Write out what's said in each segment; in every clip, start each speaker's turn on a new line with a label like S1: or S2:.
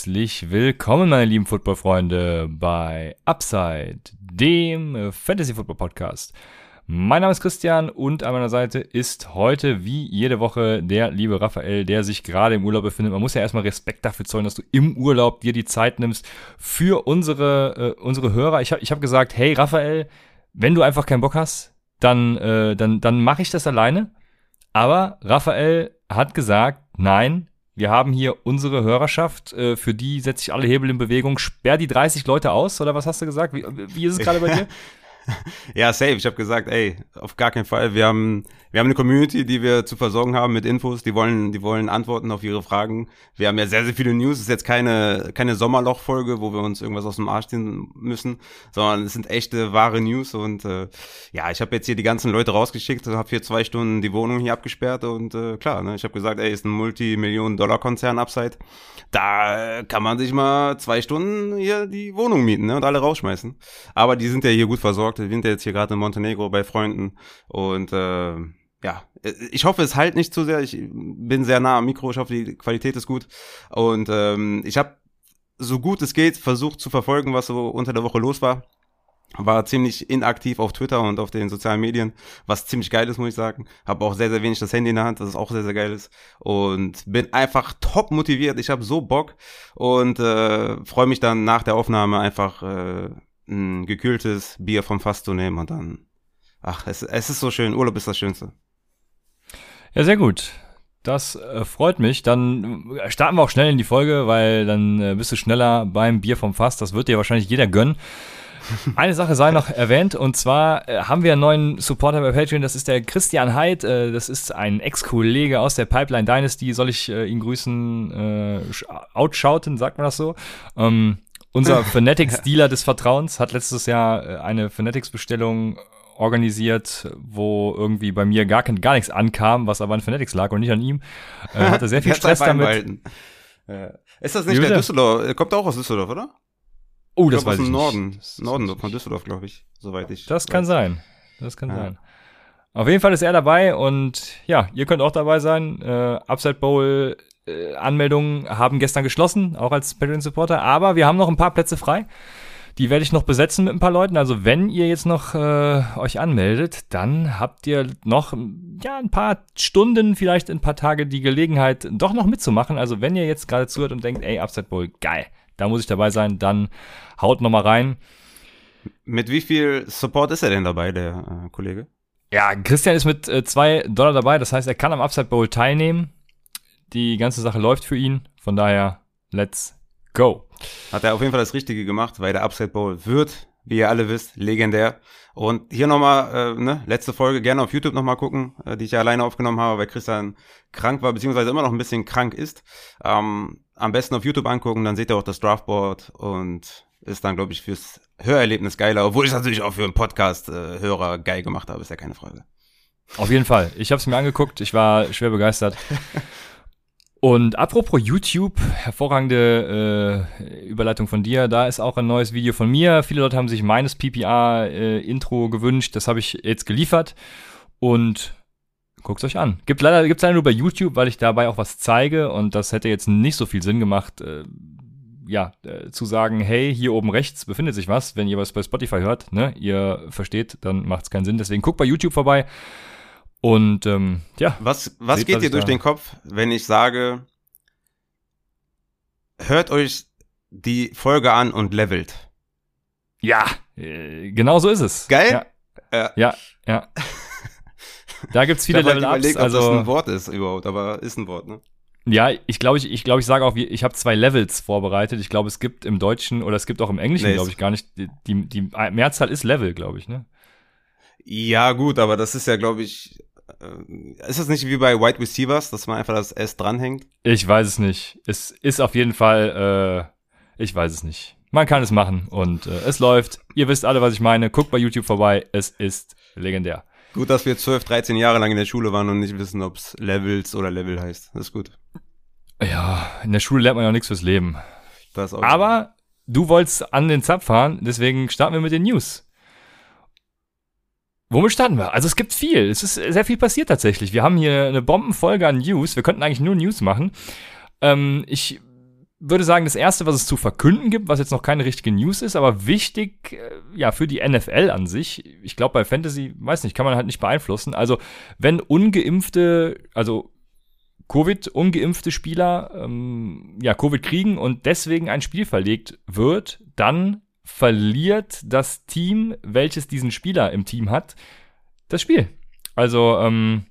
S1: Herzlich willkommen, meine lieben Footballfreunde, bei Upside, dem Fantasy Football Podcast. Mein Name ist Christian und an meiner Seite ist heute wie jede Woche der liebe Raphael, der sich gerade im Urlaub befindet. Man muss ja erstmal Respekt dafür zollen, dass du im Urlaub dir die Zeit nimmst für unsere, äh, unsere Hörer. Ich habe ich hab gesagt, hey Raphael, wenn du einfach keinen Bock hast, dann, äh, dann, dann mache ich das alleine. Aber Raphael hat gesagt, nein, wir haben hier unsere Hörerschaft, äh, für die setze ich alle Hebel in Bewegung. Sperr die 30 Leute aus, oder was hast du gesagt? Wie, wie ist es gerade bei dir?
S2: ja, safe. Ich habe gesagt, ey, auf gar keinen Fall. Wir haben, wir haben eine Community, die wir zu versorgen haben mit Infos. Die wollen, die wollen Antworten auf ihre Fragen. Wir haben ja sehr, sehr viele News. Es ist jetzt keine, keine Sommerloch-Folge, wo wir uns irgendwas aus dem Arsch ziehen müssen, sondern es sind echte, wahre News. Und äh, ja, ich habe jetzt hier die ganzen Leute rausgeschickt, habe hier zwei Stunden die Wohnung hier abgesperrt und äh, klar, ne, ich habe gesagt, ey, ist ein Multimillionen-Dollar-Konzern Upside. Da kann man sich mal zwei Stunden hier die Wohnung mieten ne, und alle rausschmeißen. Aber die sind ja hier gut versorgt. Wir sind jetzt hier gerade in Montenegro bei Freunden und äh, ja, ich hoffe, es halt nicht zu sehr. Ich bin sehr nah am Mikro. Ich hoffe, die Qualität ist gut. Und ähm, ich habe so gut es geht versucht zu verfolgen, was so unter der Woche los war. War ziemlich inaktiv auf Twitter und auf den sozialen Medien, was ziemlich geil ist, muss ich sagen. Habe auch sehr, sehr wenig das Handy in der Hand, das ist auch sehr, sehr geil ist. Und bin einfach top motiviert. Ich habe so Bock und äh, freue mich dann nach der Aufnahme einfach äh, ein gekühltes Bier vom Fass zu nehmen und dann. Ach, es, es ist so schön. Urlaub ist das Schönste.
S1: Ja, sehr gut. Das äh, freut mich. Dann äh, starten wir auch schnell in die Folge, weil dann äh, bist du schneller beim Bier vom Fass. Das wird dir wahrscheinlich jeder gönnen. Eine Sache sei noch erwähnt, und zwar äh, haben wir einen neuen Supporter bei Patreon, das ist der Christian Heid, äh, das ist ein Ex-Kollege aus der Pipeline Dynasty, soll ich äh, ihn grüßen, äh, outschauten, sagt man das so? Ähm, unser Fanatics-Dealer des Vertrauens hat letztes Jahr äh, eine Fanatics-Bestellung organisiert, wo irgendwie bei mir gar, gar nichts ankam, was aber an Fanatics lag und nicht an ihm. Äh, hatte sehr viel Stress damit.
S2: Ja. Ist das nicht der Düsseldorf? Er kommt auch aus Düsseldorf, oder?
S1: Oh, das weiß
S2: aus
S1: ich
S2: dem Norden. Norden von Düsseldorf, glaube ich, soweit ich.
S1: Das weiß. kann sein. Das kann ja. sein. Auf jeden Fall ist er dabei und ja, ihr könnt auch dabei sein. Äh, Upside Bowl äh, Anmeldungen haben gestern geschlossen, auch als Patreon Supporter, aber wir haben noch ein paar Plätze frei. Die werde ich noch besetzen mit ein paar Leuten. Also wenn ihr jetzt noch äh, euch anmeldet, dann habt ihr noch ja ein paar Stunden, vielleicht ein paar Tage die Gelegenheit, doch noch mitzumachen. Also wenn ihr jetzt gerade zuhört und denkt, ey, Upside Bowl, geil, da muss ich dabei sein, dann haut noch mal rein.
S2: Mit wie viel Support ist er denn dabei, der äh, Kollege?
S1: Ja, Christian ist mit äh, zwei Dollar dabei. Das heißt, er kann am Upside Bowl teilnehmen. Die ganze Sache läuft für ihn. Von daher, let's go.
S2: Hat er auf jeden Fall das Richtige gemacht, weil der Upside Bowl wird, wie ihr alle wisst, legendär. Und hier nochmal, äh, ne, letzte Folge gerne auf YouTube nochmal gucken, äh, die ich ja alleine aufgenommen habe, weil Christian krank war, beziehungsweise immer noch ein bisschen krank ist. Ähm, am besten auf YouTube angucken, dann seht ihr auch das Draftboard und ist dann, glaube ich, fürs Hörerlebnis geiler, obwohl ich es natürlich auch für einen Podcast-Hörer äh, geil gemacht habe, ist ja keine Frage.
S1: Auf jeden Fall. Ich habe es mir angeguckt, ich war schwer begeistert. Und apropos YouTube, hervorragende äh, Überleitung von dir. Da ist auch ein neues Video von mir. Viele Leute haben sich meines PPR-Intro äh, gewünscht. Das habe ich jetzt geliefert. Und guckt's euch an. Gibt leider, gibt's leider nur bei YouTube, weil ich dabei auch was zeige. Und das hätte jetzt nicht so viel Sinn gemacht, äh, ja, äh, zu sagen, hey, hier oben rechts befindet sich was. Wenn ihr was bei Spotify hört, ne, ihr versteht, dann macht's keinen Sinn. Deswegen guckt bei YouTube vorbei. Und ähm, ja.
S2: Was, was seht, geht was dir durch den Kopf, wenn ich sage, hört euch die Folge an und levelt?
S1: Ja, äh, genau so ist es.
S2: Geil?
S1: Ja, ja. ja. Da gibt's viele Level-Ups.
S2: Halt also, ob das ein Wort ist überhaupt, aber ist ein Wort, ne?
S1: Ja, ich glaube, ich, ich, glaub, ich sage auch, ich habe zwei Levels vorbereitet. Ich glaube, es gibt im Deutschen oder es gibt auch im Englischen, nee, glaube ich, gar nicht. Die, die, Mehrzahl ist Level, glaube ich, ne?
S2: Ja, gut, aber das ist ja, glaube ich, äh, ist das nicht wie bei Wide Receivers, dass man einfach das S dranhängt?
S1: Ich weiß es nicht. Es ist auf jeden Fall, äh, ich weiß es nicht. Man kann es machen und äh, es läuft. Ihr wisst alle, was ich meine. Guckt bei YouTube vorbei. Es ist legendär.
S2: Gut, dass wir 12, 13 Jahre lang in der Schule waren und nicht wissen, ob es Levels oder Level heißt. Das ist gut.
S1: Ja, in der Schule lernt man ja nichts fürs Leben. Aber du wolltest an den Zapf fahren, deswegen starten wir mit den News. Womit starten wir? Also es gibt viel. Es ist sehr viel passiert tatsächlich. Wir haben hier eine Bombenfolge an News. Wir könnten eigentlich nur News machen. Ähm, ich würde sagen, das erste, was es zu verkünden gibt, was jetzt noch keine richtige News ist, aber wichtig, äh, ja, für die NFL an sich. Ich glaube, bei Fantasy, weiß nicht, kann man halt nicht beeinflussen. Also, wenn ungeimpfte, also Covid-ungeimpfte Spieler, ähm, ja, Covid kriegen und deswegen ein Spiel verlegt wird, dann verliert das Team, welches diesen Spieler im Team hat, das Spiel. Also, ähm,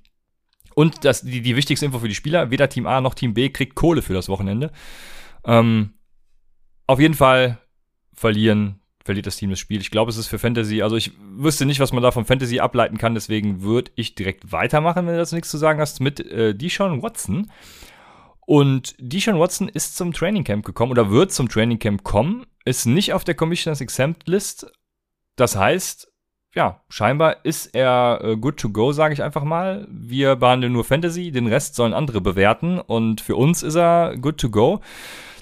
S1: und das, die, die wichtigste Info für die Spieler, weder Team A noch Team B kriegt Kohle für das Wochenende. Ähm, auf jeden Fall verlieren, verliert das Team das Spiel. Ich glaube, es ist für Fantasy, also ich wüsste nicht, was man da von Fantasy ableiten kann, deswegen würde ich direkt weitermachen, wenn du dazu nichts zu sagen hast, mit äh, Deshaun Watson. Und Deshaun Watson ist zum Training Camp gekommen oder wird zum Training Camp kommen, ist nicht auf der Commissioners Exempt List. Das heißt, ja, scheinbar ist er äh, good to go, sage ich einfach mal. Wir behandeln nur Fantasy, den Rest sollen andere bewerten und für uns ist er good to go.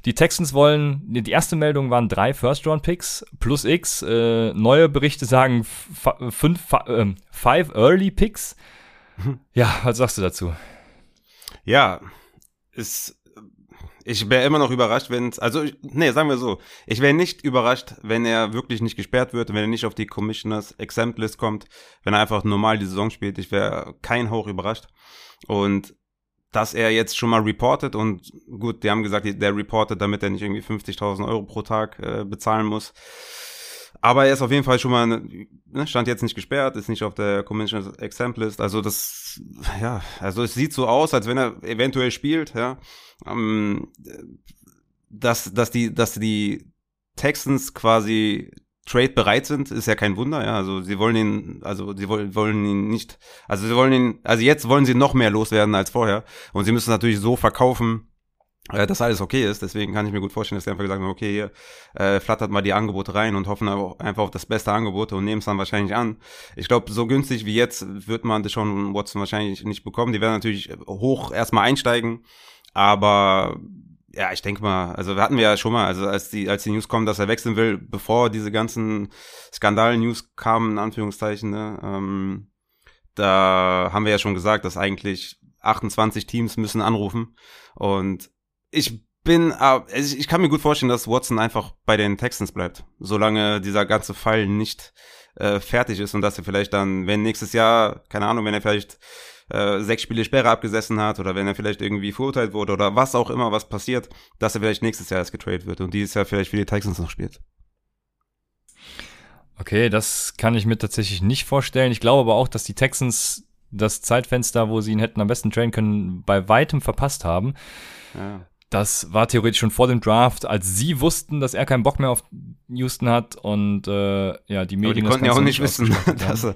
S1: Die Texans wollen, die erste Meldung waren drei First-Round-Picks plus X. Äh, neue Berichte sagen fünf, äh, five Early Picks. Ja, was sagst du dazu?
S2: Ja, ist ich wäre immer noch überrascht, wenn es, also, nee, sagen wir so, ich wäre nicht überrascht, wenn er wirklich nicht gesperrt wird, wenn er nicht auf die Commissioners Exempt List kommt, wenn er einfach normal die Saison spielt. Ich wäre kein Hoch überrascht. Und dass er jetzt schon mal reportet und gut, die haben gesagt, der reportet, damit er nicht irgendwie 50.000 Euro pro Tag äh, bezahlen muss. Aber er ist auf jeden Fall schon mal, ne, stand jetzt nicht gesperrt, ist nicht auf der Commission Exempt List. Also das, ja, also es sieht so aus, als wenn er eventuell spielt, ja. Ähm, dass, dass die, dass die Texans quasi Trade bereit sind, ist ja kein Wunder, ja. Also sie wollen ihn, also sie wollen, wollen ihn nicht, also sie wollen ihn, also jetzt wollen sie noch mehr loswerden als vorher. Und sie müssen natürlich so verkaufen, dass alles okay ist. Deswegen kann ich mir gut vorstellen, dass sie einfach gesagt haben, okay, hier äh, flattert mal die Angebote rein und hoffen einfach auf das beste Angebot und nehmen es dann wahrscheinlich an. Ich glaube, so günstig wie jetzt wird man das schon Watson wahrscheinlich nicht bekommen. Die werden natürlich hoch erstmal einsteigen, aber ja, ich denke mal, also hatten wir ja schon mal, also als die, als die News kommen, dass er wechseln will, bevor diese ganzen Skandal-News kamen, in Anführungszeichen, ne, ähm, da haben wir ja schon gesagt, dass eigentlich 28 Teams müssen anrufen und ich bin, also ich kann mir gut vorstellen, dass Watson einfach bei den Texans bleibt, solange dieser ganze Fall nicht äh, fertig ist und dass er vielleicht dann, wenn nächstes Jahr, keine Ahnung, wenn er vielleicht äh, sechs Spiele Sperre abgesessen hat oder wenn er vielleicht irgendwie verurteilt wurde oder was auch immer, was passiert, dass er vielleicht nächstes Jahr erst getradet wird und dieses Jahr vielleicht für die Texans noch spielt.
S1: Okay, das kann ich mir tatsächlich nicht vorstellen. Ich glaube aber auch, dass die Texans das Zeitfenster, wo sie ihn hätten am besten trainen können, bei weitem verpasst haben. Ja. Das war theoretisch schon vor dem Draft, als sie wussten, dass er keinen Bock mehr auf Houston hat und äh, ja, die Medien.
S2: Aber die konnten ja auch nicht wissen, dass er,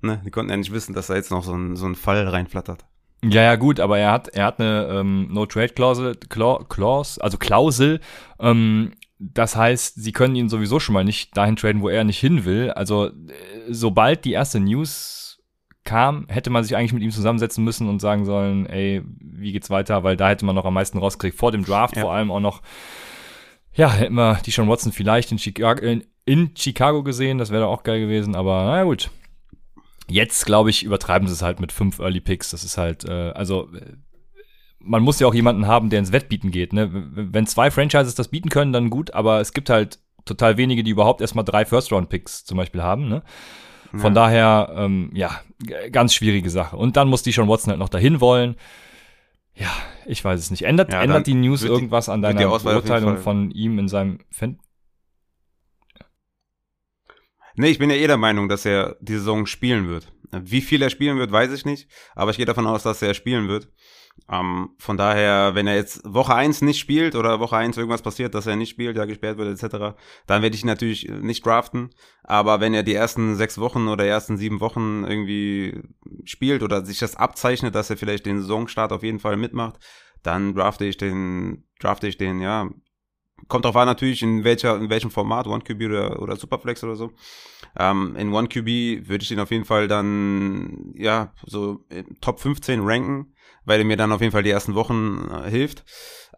S2: ne, die konnten ja nicht wissen, dass da jetzt noch so ein, so ein Fall reinflattert.
S1: Ja, ja, gut, aber er hat, er hat eine ähm, No-Trade-Klausel, Clause, also Klausel. Ähm, das heißt, sie können ihn sowieso schon mal nicht dahin traden, wo er nicht hin will. Also, äh, sobald die erste News kam, hätte man sich eigentlich mit ihm zusammensetzen müssen und sagen sollen, ey, wie geht's weiter? Weil da hätte man noch am meisten rausgekriegt. Vor dem Draft ja. vor allem auch noch, ja, hätten wir die Sean Watson vielleicht in Chicago, in, in Chicago gesehen. Das wäre auch geil gewesen. Aber na gut. Jetzt, glaube ich, übertreiben sie es halt mit fünf Early Picks. Das ist halt, äh, also man muss ja auch jemanden haben, der ins Wettbieten geht. Ne? Wenn zwei Franchises das bieten können, dann gut, aber es gibt halt total wenige, die überhaupt erstmal drei First-Round-Picks zum Beispiel haben. Ne? Von ja. daher, ähm, ja, ganz schwierige Sache. Und dann muss die schon Watson halt noch dahin wollen. Ja, ich weiß es nicht. Ändert, ja, ändert die News irgendwas an deiner Beurteilung von ihm in seinem Fan?
S2: Nee, ich bin ja eh der Meinung, dass er die Saison spielen wird. Wie viel er spielen wird, weiß ich nicht. Aber ich gehe davon aus, dass er spielen wird. Ähm, von daher, wenn er jetzt Woche eins nicht spielt oder Woche eins irgendwas passiert, dass er nicht spielt, ja gesperrt wird etc., dann werde ich ihn natürlich nicht draften. Aber wenn er die ersten sechs Wochen oder ersten sieben Wochen irgendwie spielt oder sich das abzeichnet, dass er vielleicht den Saisonstart auf jeden Fall mitmacht, dann drafte ich den, drafte ich den, ja, kommt drauf an natürlich, in welcher, in welchem Format, One QB oder, oder Superflex oder so. Ähm, in One QB würde ich den auf jeden Fall dann, ja, so Top 15 ranken weil er mir dann auf jeden Fall die ersten Wochen äh, hilft.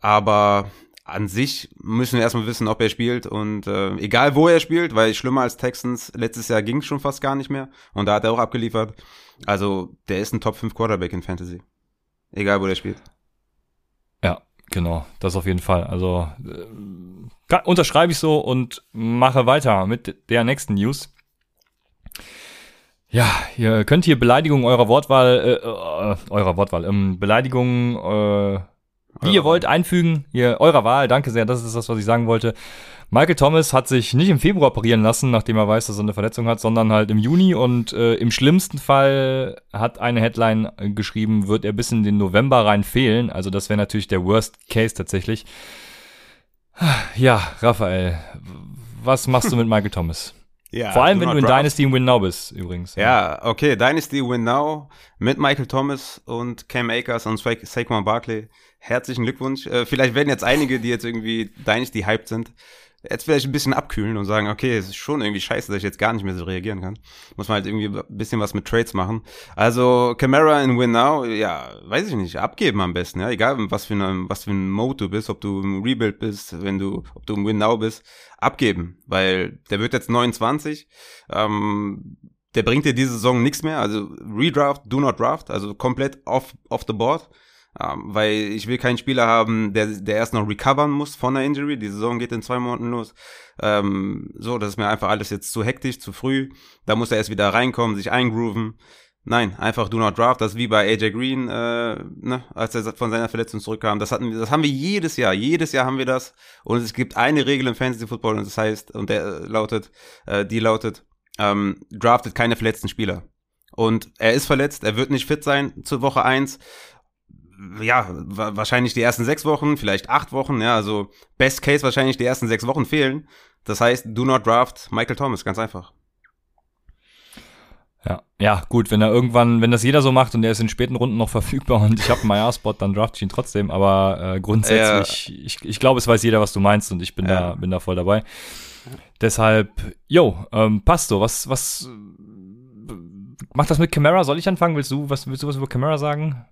S2: Aber an sich müssen wir erstmal wissen, ob er spielt und äh, egal wo er spielt, weil schlimmer als Texans, letztes Jahr ging es schon fast gar nicht mehr und da hat er auch abgeliefert. Also der ist ein Top 5 Quarterback in Fantasy. Egal wo der spielt.
S1: Ja, genau, das auf jeden Fall. Also äh, unterschreibe ich so und mache weiter mit der nächsten News. Ja, ihr könnt hier Beleidigungen eurer Wortwahl, äh, äh, eurer Wortwahl, ähm, Beleidigungen, äh, wie ihr wollt, einfügen. Hier, eurer Wahl, danke sehr, das ist das, was ich sagen wollte. Michael Thomas hat sich nicht im Februar operieren lassen, nachdem er weiß, dass er eine Verletzung hat, sondern halt im Juni und äh, im schlimmsten Fall hat eine Headline geschrieben, wird er bis in den November rein fehlen. Also das wäre natürlich der Worst Case tatsächlich. Ja, Raphael, was machst du mit Michael Thomas? Ja, Vor allem, wenn du in draft. Dynasty Win Now bist, übrigens.
S2: Ja. ja, okay, Dynasty Win Now mit Michael Thomas und Cam Akers und Sa Saquon Barkley. Herzlichen Glückwunsch. Äh, vielleicht werden jetzt einige, die jetzt irgendwie Dynasty hyped sind, jetzt vielleicht ein bisschen abkühlen und sagen, okay, es ist schon irgendwie scheiße, dass ich jetzt gar nicht mehr so reagieren kann. Muss man halt irgendwie ein bisschen was mit Trades machen. Also Camara in Win Now, ja, weiß ich nicht, abgeben am besten, ja, egal was für ein was für ein Mode du bist, ob du im Rebuild bist, wenn du, ob du im Win Now bist, abgeben, weil der wird jetzt 29, ähm, der bringt dir diese Saison nichts mehr, also Redraft, do not draft, also komplett off, off the board. Um, ähm, weil ich will keinen Spieler haben, der, der erst noch recovern muss von der Injury. Die Saison geht in zwei Monaten los. Ähm, so, das ist mir einfach alles jetzt zu hektisch, zu früh. Da muss er erst wieder reinkommen, sich eingrooven. Nein, einfach do not draft. Das ist wie bei AJ Green, äh, ne, als er von seiner Verletzung zurückkam. Das hatten das haben wir jedes Jahr. Jedes Jahr haben wir das. Und es gibt eine Regel im Fantasy Football und das heißt, und der lautet, äh, die lautet, ähm, draftet keine verletzten Spieler. Und er ist verletzt, er wird nicht fit sein zur Woche eins ja, wahrscheinlich die ersten sechs Wochen, vielleicht acht Wochen, ja, also Best Case wahrscheinlich die ersten sechs Wochen fehlen. Das heißt, do not draft Michael Thomas, ganz einfach.
S1: Ja, ja, gut, wenn er irgendwann, wenn das jeder so macht und er ist in späten Runden noch verfügbar und ich habe einen Maja-Spot, dann draft ich ihn trotzdem. Aber äh, grundsätzlich, ja. ich, ich glaube, es weiß jeder, was du meinst und ich bin ja. da, bin da voll dabei. Deshalb, yo, ähm, passt so. Was, was macht das mit Camara? Soll ich anfangen? Willst du was, willst du was über Camara sagen?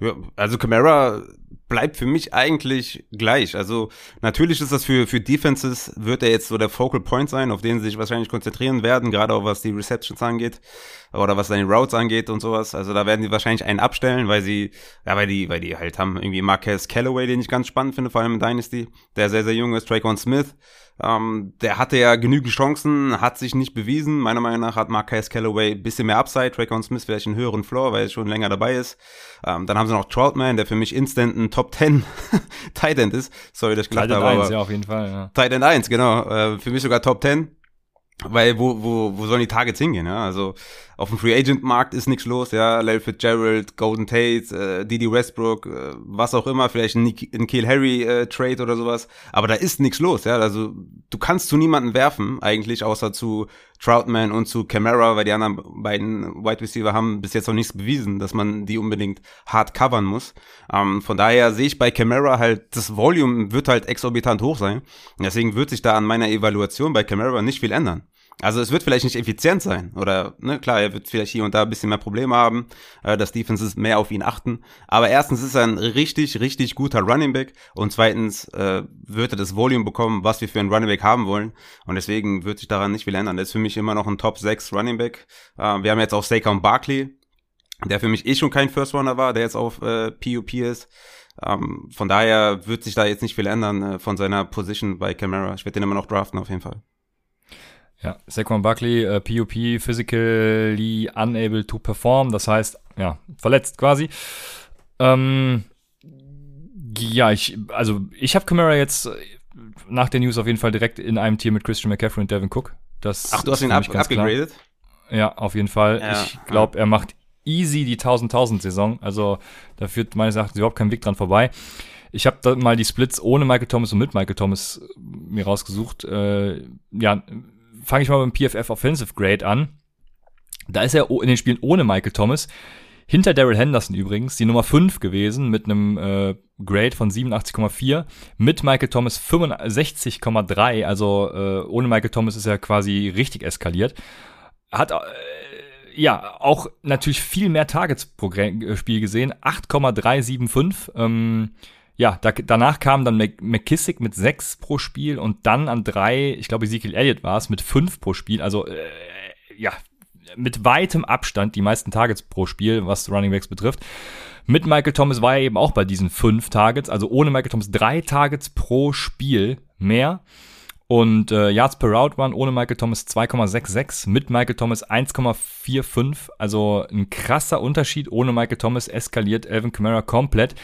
S2: Ja, also Camara bleibt für mich eigentlich gleich. Also natürlich ist das für, für Defenses, wird er jetzt so der Focal Point sein, auf den sie sich wahrscheinlich konzentrieren werden, gerade auch was die Receptions angeht oder was seine Routes angeht und sowas. Also da werden die wahrscheinlich einen abstellen, weil sie, ja, weil die, weil die halt haben irgendwie Marquez Callaway, den ich ganz spannend finde, vor allem in Dynasty, der sehr, sehr jung ist, Traycon Smith, ähm, der hatte ja genügend Chancen, hat sich nicht bewiesen. Meiner Meinung nach hat Marquez Callaway bisschen mehr Upside, Traycon Smith vielleicht einen höheren Floor, weil er schon länger dabei ist. Ähm, dann haben sie noch Troutman, der für mich instant ein Top 10 Tight End ist. Sorry, dass ich gelacht habe. Tight End 1,
S1: ja, auf jeden Fall, ja.
S2: Tight End 1, genau. Äh, für mich sogar Top 10. Weil wo, wo, wo sollen die Targets hingehen? Ja? Also auf dem Free Agent Markt ist nichts los, ja. Larry Fitzgerald, Golden Tate, äh, Didi Westbrook, äh, was auch immer, vielleicht ein, ein Kiel Harry äh, Trade oder sowas. Aber da ist nichts los, ja. Also du kannst zu niemanden werfen, eigentlich, außer zu Troutman und zu Camara, weil die anderen beiden Wide Receiver haben bis jetzt noch nichts bewiesen, dass man die unbedingt hart covern muss. Ähm, von daher sehe ich bei Camara halt, das Volume wird halt exorbitant hoch sein. Deswegen wird sich da an meiner Evaluation bei Camara nicht viel ändern. Also es wird vielleicht nicht effizient sein oder ne, klar, er wird vielleicht hier und da ein bisschen mehr Probleme haben, äh, dass Defenses mehr auf ihn achten. Aber erstens ist er ein richtig, richtig guter Running Back und zweitens äh, wird er das Volume bekommen, was wir für einen Running Back haben wollen. Und deswegen wird sich daran nicht viel ändern. Das ist für mich immer noch ein Top 6 Running Back. Äh, wir haben jetzt auch Saquon Barkley, der für mich eh schon kein First Runner war, der jetzt auf äh, PUP ist. Ähm, von daher wird sich da jetzt nicht viel ändern äh, von seiner Position bei Camara. Ich werde den immer noch draften auf jeden Fall.
S1: Ja, Saquon Buckley, äh, PUP, physically unable to perform, das heißt, ja, verletzt quasi. Ähm, ja, ich, also ich habe Camara jetzt äh, nach der News auf jeden Fall direkt in einem Tier mit Christian McCaffrey und Devin Cook. Das
S2: Ach, du hast ihn up, abgegradet?
S1: Ja, auf jeden Fall. Ja, ich glaube, er macht easy die 1000-1000-Saison. Also da führt meines Erachtens überhaupt kein Weg dran vorbei. Ich habe da mal die Splits ohne Michael Thomas und mit Michael Thomas äh, mir rausgesucht. Äh, ja, fange ich mal beim PFF Offensive Grade an. Da ist er in den Spielen ohne Michael Thomas hinter Daryl Henderson übrigens die Nummer 5 gewesen mit einem äh, Grade von 87,4. Mit Michael Thomas 65,3. Also äh, ohne Michael Thomas ist er quasi richtig eskaliert. Hat äh, ja auch natürlich viel mehr Targets pro äh, Spiel gesehen. 8,375. Ähm, ja, da, danach kam dann McKissick mit 6 pro Spiel und dann an 3, ich glaube Ezekiel Elliott war es, mit 5 pro Spiel. Also äh, ja, mit weitem Abstand die meisten Targets pro Spiel, was Running Backs betrifft. Mit Michael Thomas war er eben auch bei diesen fünf Targets, also ohne Michael Thomas drei Targets pro Spiel mehr. Und äh, Yards per Route waren ohne Michael Thomas 2,66, mit Michael Thomas 1,45. Also ein krasser Unterschied. Ohne Michael Thomas eskaliert Alvin Kamara komplett.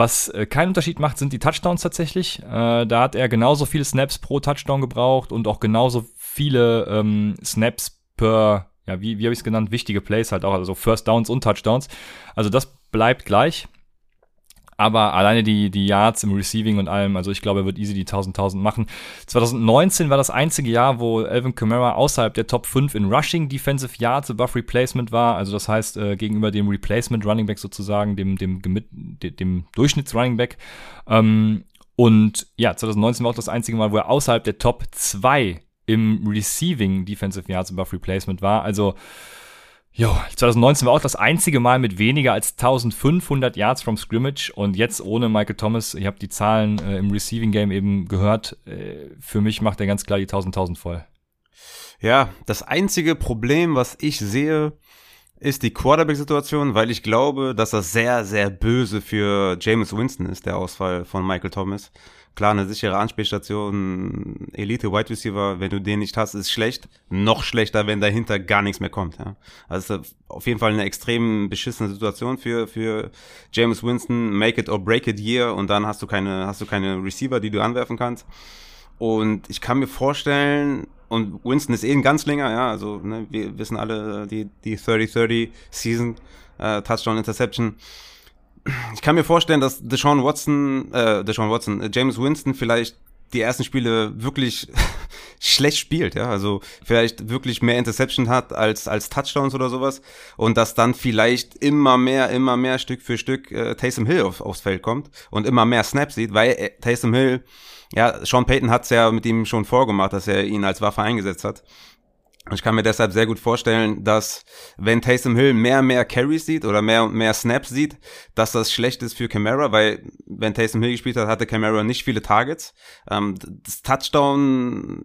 S1: Was äh, keinen Unterschied macht, sind die Touchdowns tatsächlich. Äh, da hat er genauso viele Snaps pro Touchdown gebraucht und auch genauso viele ähm, Snaps per ja, wie, wie habe ich es genannt, wichtige Plays halt auch, also First Downs und Touchdowns. Also das bleibt gleich. Aber alleine die, die Yards im Receiving und allem, also ich glaube, er wird easy die 1000 1000 machen. 2019 war das einzige Jahr, wo Alvin Kamara außerhalb der Top 5 in Rushing Defensive Yards above Replacement war. Also das heißt, äh, gegenüber dem Replacement Running Back sozusagen, dem, dem, dem, dem Durchschnitts Running Back. Ähm, und ja, 2019 war auch das einzige Mal, wo er außerhalb der Top 2 im Receiving Defensive Yards above Replacement war. Also, jo, 2019 war auch das einzige Mal mit weniger als 1500 Yards from Scrimmage und jetzt ohne Michael Thomas. Ich habe die Zahlen äh, im Receiving Game eben gehört. Äh, für mich macht er ganz klar die 1000 1000 voll.
S2: Ja, das einzige Problem, was ich sehe, ist die Quarterback-Situation, weil ich glaube, dass das sehr, sehr böse für James Winston ist, der Ausfall von Michael Thomas. Klar, eine sichere Anspielstation, Elite Wide Receiver, wenn du den nicht hast, ist schlecht. Noch schlechter, wenn dahinter gar nichts mehr kommt. Ja. Also auf jeden Fall eine extrem beschissene Situation für für James Winston. Make it or break it year und dann hast du keine hast du keine Receiver, die du anwerfen kannst. Und ich kann mir vorstellen, und Winston ist eh ein ganz länger, ja, also ne, wir wissen alle die die 30-30 Season äh, Touchdown Interception ich kann mir vorstellen, dass Deshaun Watson, äh, Deshaun Watson, äh, James Winston vielleicht die ersten Spiele wirklich schlecht spielt, ja, also vielleicht wirklich mehr Interception hat als als Touchdowns oder sowas. Und dass dann vielleicht immer mehr, immer mehr Stück für Stück äh, Taysom Hill auf, aufs Feld kommt und immer mehr Snaps sieht, weil äh, Taysom Hill, ja, Sean Payton hat's ja mit ihm schon vorgemacht, dass er ihn als Waffe eingesetzt hat ich kann mir deshalb sehr gut vorstellen, dass wenn Taysom Hill mehr und mehr Carries sieht oder mehr und mehr Snaps sieht, dass das schlecht ist für Camara, weil wenn Taysom Hill gespielt hat, hatte Camara nicht viele Targets. Ähm, das Touchdown,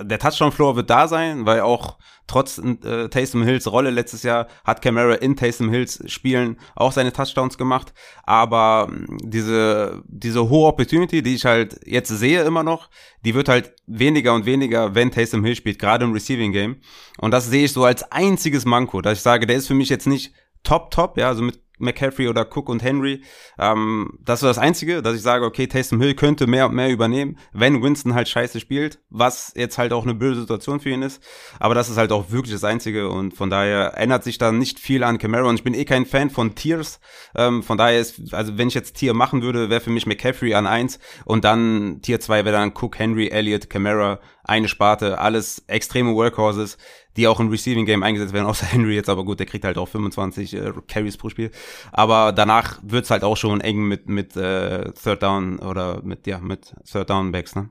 S2: der Touchdown-Floor wird da sein, weil auch trotz äh, Taysom Hills Rolle letztes Jahr hat Camara in Taysom Hills Spielen auch seine Touchdowns gemacht. Aber ähm, diese, diese hohe Opportunity, die ich halt jetzt sehe immer noch, die wird halt weniger und weniger, wenn Taysom Hill spielt, gerade im Receiving Game. Und das sehe ich so als einziges Manko, dass ich sage, der ist für mich jetzt nicht top, top, ja, also mit McCaffrey oder Cook und Henry. Ähm, das ist das Einzige, dass ich sage, okay, Taysom Hill könnte mehr und mehr übernehmen, wenn Winston halt scheiße spielt, was jetzt halt auch eine böse Situation für ihn ist. Aber das ist halt auch wirklich das Einzige und von daher ändert sich da nicht viel an Camaro und ich bin eh kein Fan von Tiers. Ähm, von daher ist, also wenn ich jetzt Tier machen würde, wäre für mich McCaffrey an eins und dann Tier zwei wäre dann Cook, Henry, Elliott, Camara, eine Sparte, alles extreme Workhorses die auch im Receiving Game eingesetzt werden, außer Henry jetzt, aber gut, der kriegt halt auch 25 äh, Carries pro Spiel. Aber danach wird's halt auch schon eng mit, mit äh, Third Down oder mit, ja, mit Third Down Backs, ne?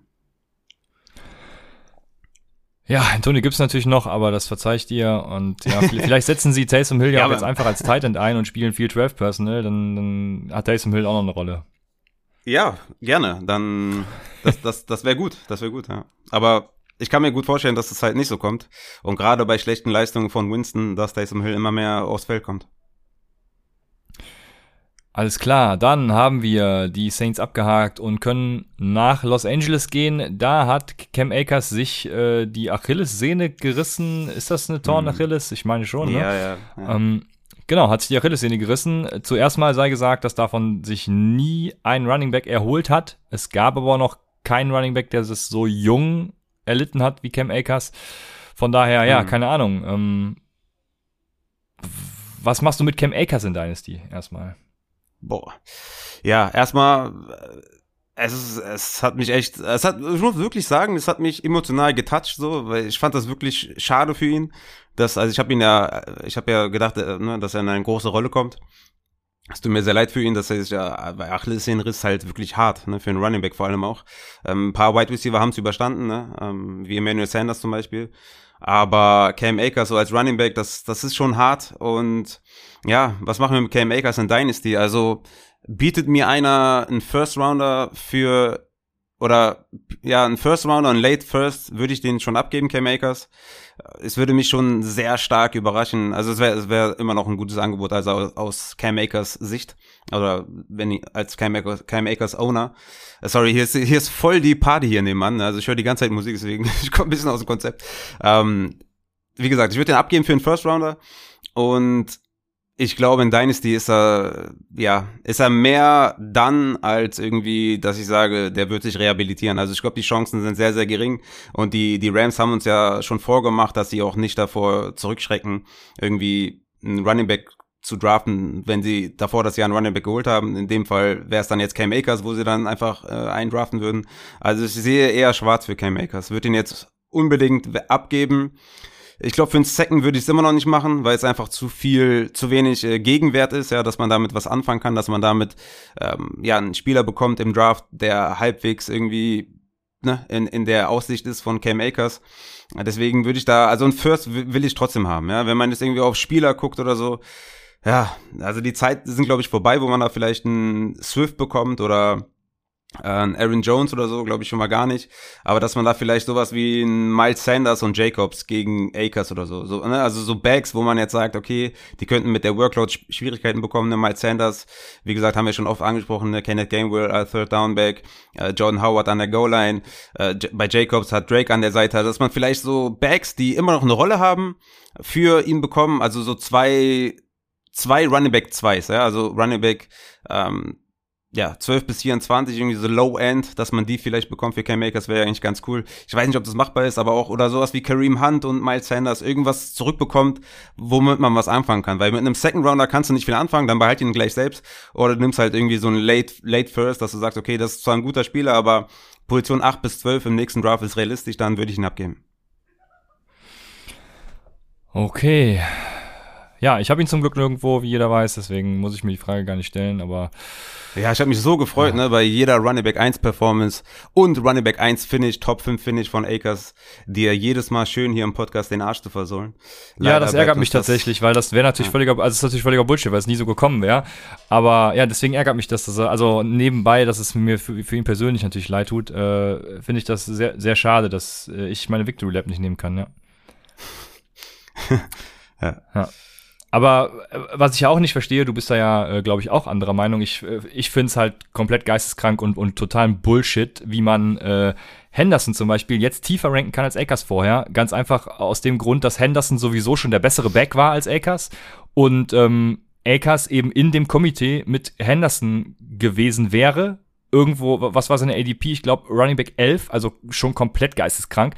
S1: Ja, Tony gibt's natürlich noch, aber das verzeih ich dir. Und ja, vielleicht setzen sie Taysom Hill ja, ja auch jetzt einfach als Tight End ein und spielen viel 12 Personal, dann, dann hat Taysom Hill auch noch eine Rolle.
S2: Ja, gerne. Dann, das, das, das wäre gut. Das wäre gut, ja. Aber ich kann mir gut vorstellen, dass das halt nicht so kommt. Und gerade bei schlechten Leistungen von Winston, dass Taysom Hill immer mehr aufs Feld kommt.
S1: Alles klar, dann haben wir die Saints abgehakt und können nach Los Angeles gehen. Da hat Cam Akers sich äh, die Achillessehne gerissen. Ist das eine Torn Achilles? Ich meine schon, ne?
S2: Ja, ja. ja.
S1: Ähm, genau, hat sich die Achillessehne gerissen. Zuerst mal sei gesagt, dass davon sich nie ein Running Back erholt hat. Es gab aber noch keinen Running Back, der es so jung erlitten hat wie Cam Akers. Von daher, ja, mhm. keine Ahnung. Ähm, was machst du mit Cam Akers in Dynasty erstmal?
S2: Boah. Ja, erstmal, äh, es es hat mich echt, es hat, ich muss wirklich sagen, es hat mich emotional getoucht, so, weil ich fand das wirklich schade für ihn. Dass, also ich habe ihn ja, ich habe ja gedacht, äh, ne, dass er in eine große Rolle kommt. Es tut mir sehr leid für ihn, dass er sich ja bei Achillessehnenriss halt wirklich hart, ne, für einen Running Back vor allem auch. Ähm, ein paar Wide Receiver haben es überstanden, ne, ähm, wie Emmanuel Sanders zum Beispiel. Aber Cam Akers so als Running Back, das, das ist schon hart. Und ja, was machen wir mit Cam Akers in Dynasty? Also bietet mir einer einen First Rounder für oder ja, ein First Rounder, ein Late First, würde ich den schon abgeben, Cam Akers. Es würde mich schon sehr stark überraschen. Also es wäre es wär immer noch ein gutes Angebot, also aus, aus Cam Akers Sicht. Oder wenn als Cam Akers, Cam Akers Owner. Äh, sorry, hier ist, hier ist voll die Party hier nebenan. Also ich höre die ganze Zeit Musik, deswegen ich komme ein bisschen aus dem Konzept. Ähm, wie gesagt, ich würde den abgeben für einen First Rounder. Und ich glaube, in Dynasty ist er, ja, ist er mehr dann als irgendwie, dass ich sage, der wird sich rehabilitieren. Also ich glaube, die Chancen sind sehr, sehr gering. Und die, die Rams haben uns ja schon vorgemacht, dass sie auch nicht davor zurückschrecken, irgendwie einen Running Back zu draften, wenn sie davor das Jahr einen Running Back geholt haben. In dem Fall wäre es dann jetzt Cam Akers, wo sie dann einfach äh, eindraften würden. Also ich sehe eher schwarz für Cam Akers. Würde ihn jetzt unbedingt abgeben. Ich glaube, für einen Second würde ich es immer noch nicht machen, weil es einfach zu viel, zu wenig äh, Gegenwert ist, ja, dass man damit was anfangen kann, dass man damit ähm, ja einen Spieler bekommt im Draft, der halbwegs irgendwie ne, in, in der Aussicht ist von Cam Akers. Deswegen würde ich da, also ein First will ich trotzdem haben, ja. Wenn man jetzt irgendwie auf Spieler guckt oder so, ja, also die Zeit sind, glaube ich, vorbei, wo man da vielleicht einen Swift bekommt oder Aaron Jones oder so, glaube ich schon mal gar nicht. Aber dass man da vielleicht sowas wie ein Miles Sanders und Jacobs gegen Akers oder so, so ne? also so Bags, wo man jetzt sagt, okay, die könnten mit der Workload Schwierigkeiten bekommen. Ne? Miles Sanders, wie gesagt, haben wir schon oft angesprochen, ne? Kenneth Gainwell, uh, Third Down Back, uh, Jordan Howard an der Goal-Line, uh, bei Jacobs hat Drake an der Seite, also dass man vielleicht so Bags, die immer noch eine Rolle haben, für ihn bekommen, also so zwei zwei Running Back Zweis, ja, also Running Back ähm, ja, 12 bis 24, irgendwie so Low End, dass man die vielleicht bekommt für Cam Makers wäre ja eigentlich ganz cool. Ich weiß nicht, ob das machbar ist, aber auch, oder sowas wie Kareem Hunt und Miles Sanders, irgendwas zurückbekommt, womit man was anfangen kann. Weil mit einem Second Rounder kannst du nicht viel anfangen, dann behalt ihn gleich selbst. Oder du nimmst halt irgendwie so einen Late, Late First, dass du sagst, okay, das ist zwar ein guter Spieler, aber Position 8 bis 12 im nächsten Draft ist realistisch, dann würde ich ihn abgeben.
S1: Okay. Ja, ich habe ihn zum Glück nirgendwo, wie jeder weiß, deswegen muss ich mir die Frage gar nicht stellen, aber
S2: ja, ich habe mich so gefreut, ja. ne, bei jeder Running Back 1 Performance und Running Back 1 Finish, Top 5 Finish von Akers, die er jedes Mal schön hier im Podcast den Arsch zu versohlen.
S1: Leider ja, das ärgert mich tatsächlich, weil das wäre natürlich ja. völliger, also es ist natürlich völliger Bullshit, weil es nie so gekommen wäre. Aber ja, deswegen ärgert mich das, dass er, also nebenbei, dass es mir für, für ihn persönlich natürlich leid tut, äh, finde ich das sehr, sehr schade, dass äh, ich meine Victory Lab nicht nehmen kann, ja. ja. ja. Aber äh, was ich auch nicht verstehe, du bist da ja, äh, glaube ich, auch anderer Meinung. Ich, äh, ich finde es halt komplett geisteskrank und, und totalen Bullshit, wie man äh, Henderson zum Beispiel jetzt tiefer ranken kann als Akers vorher. Ganz einfach aus dem Grund, dass Henderson sowieso schon der bessere Back war als Akers und ähm, Akers eben in dem Komitee mit Henderson gewesen wäre. Irgendwo, was war seine ADP? Ich glaube, Running Back 11, also schon komplett geisteskrank.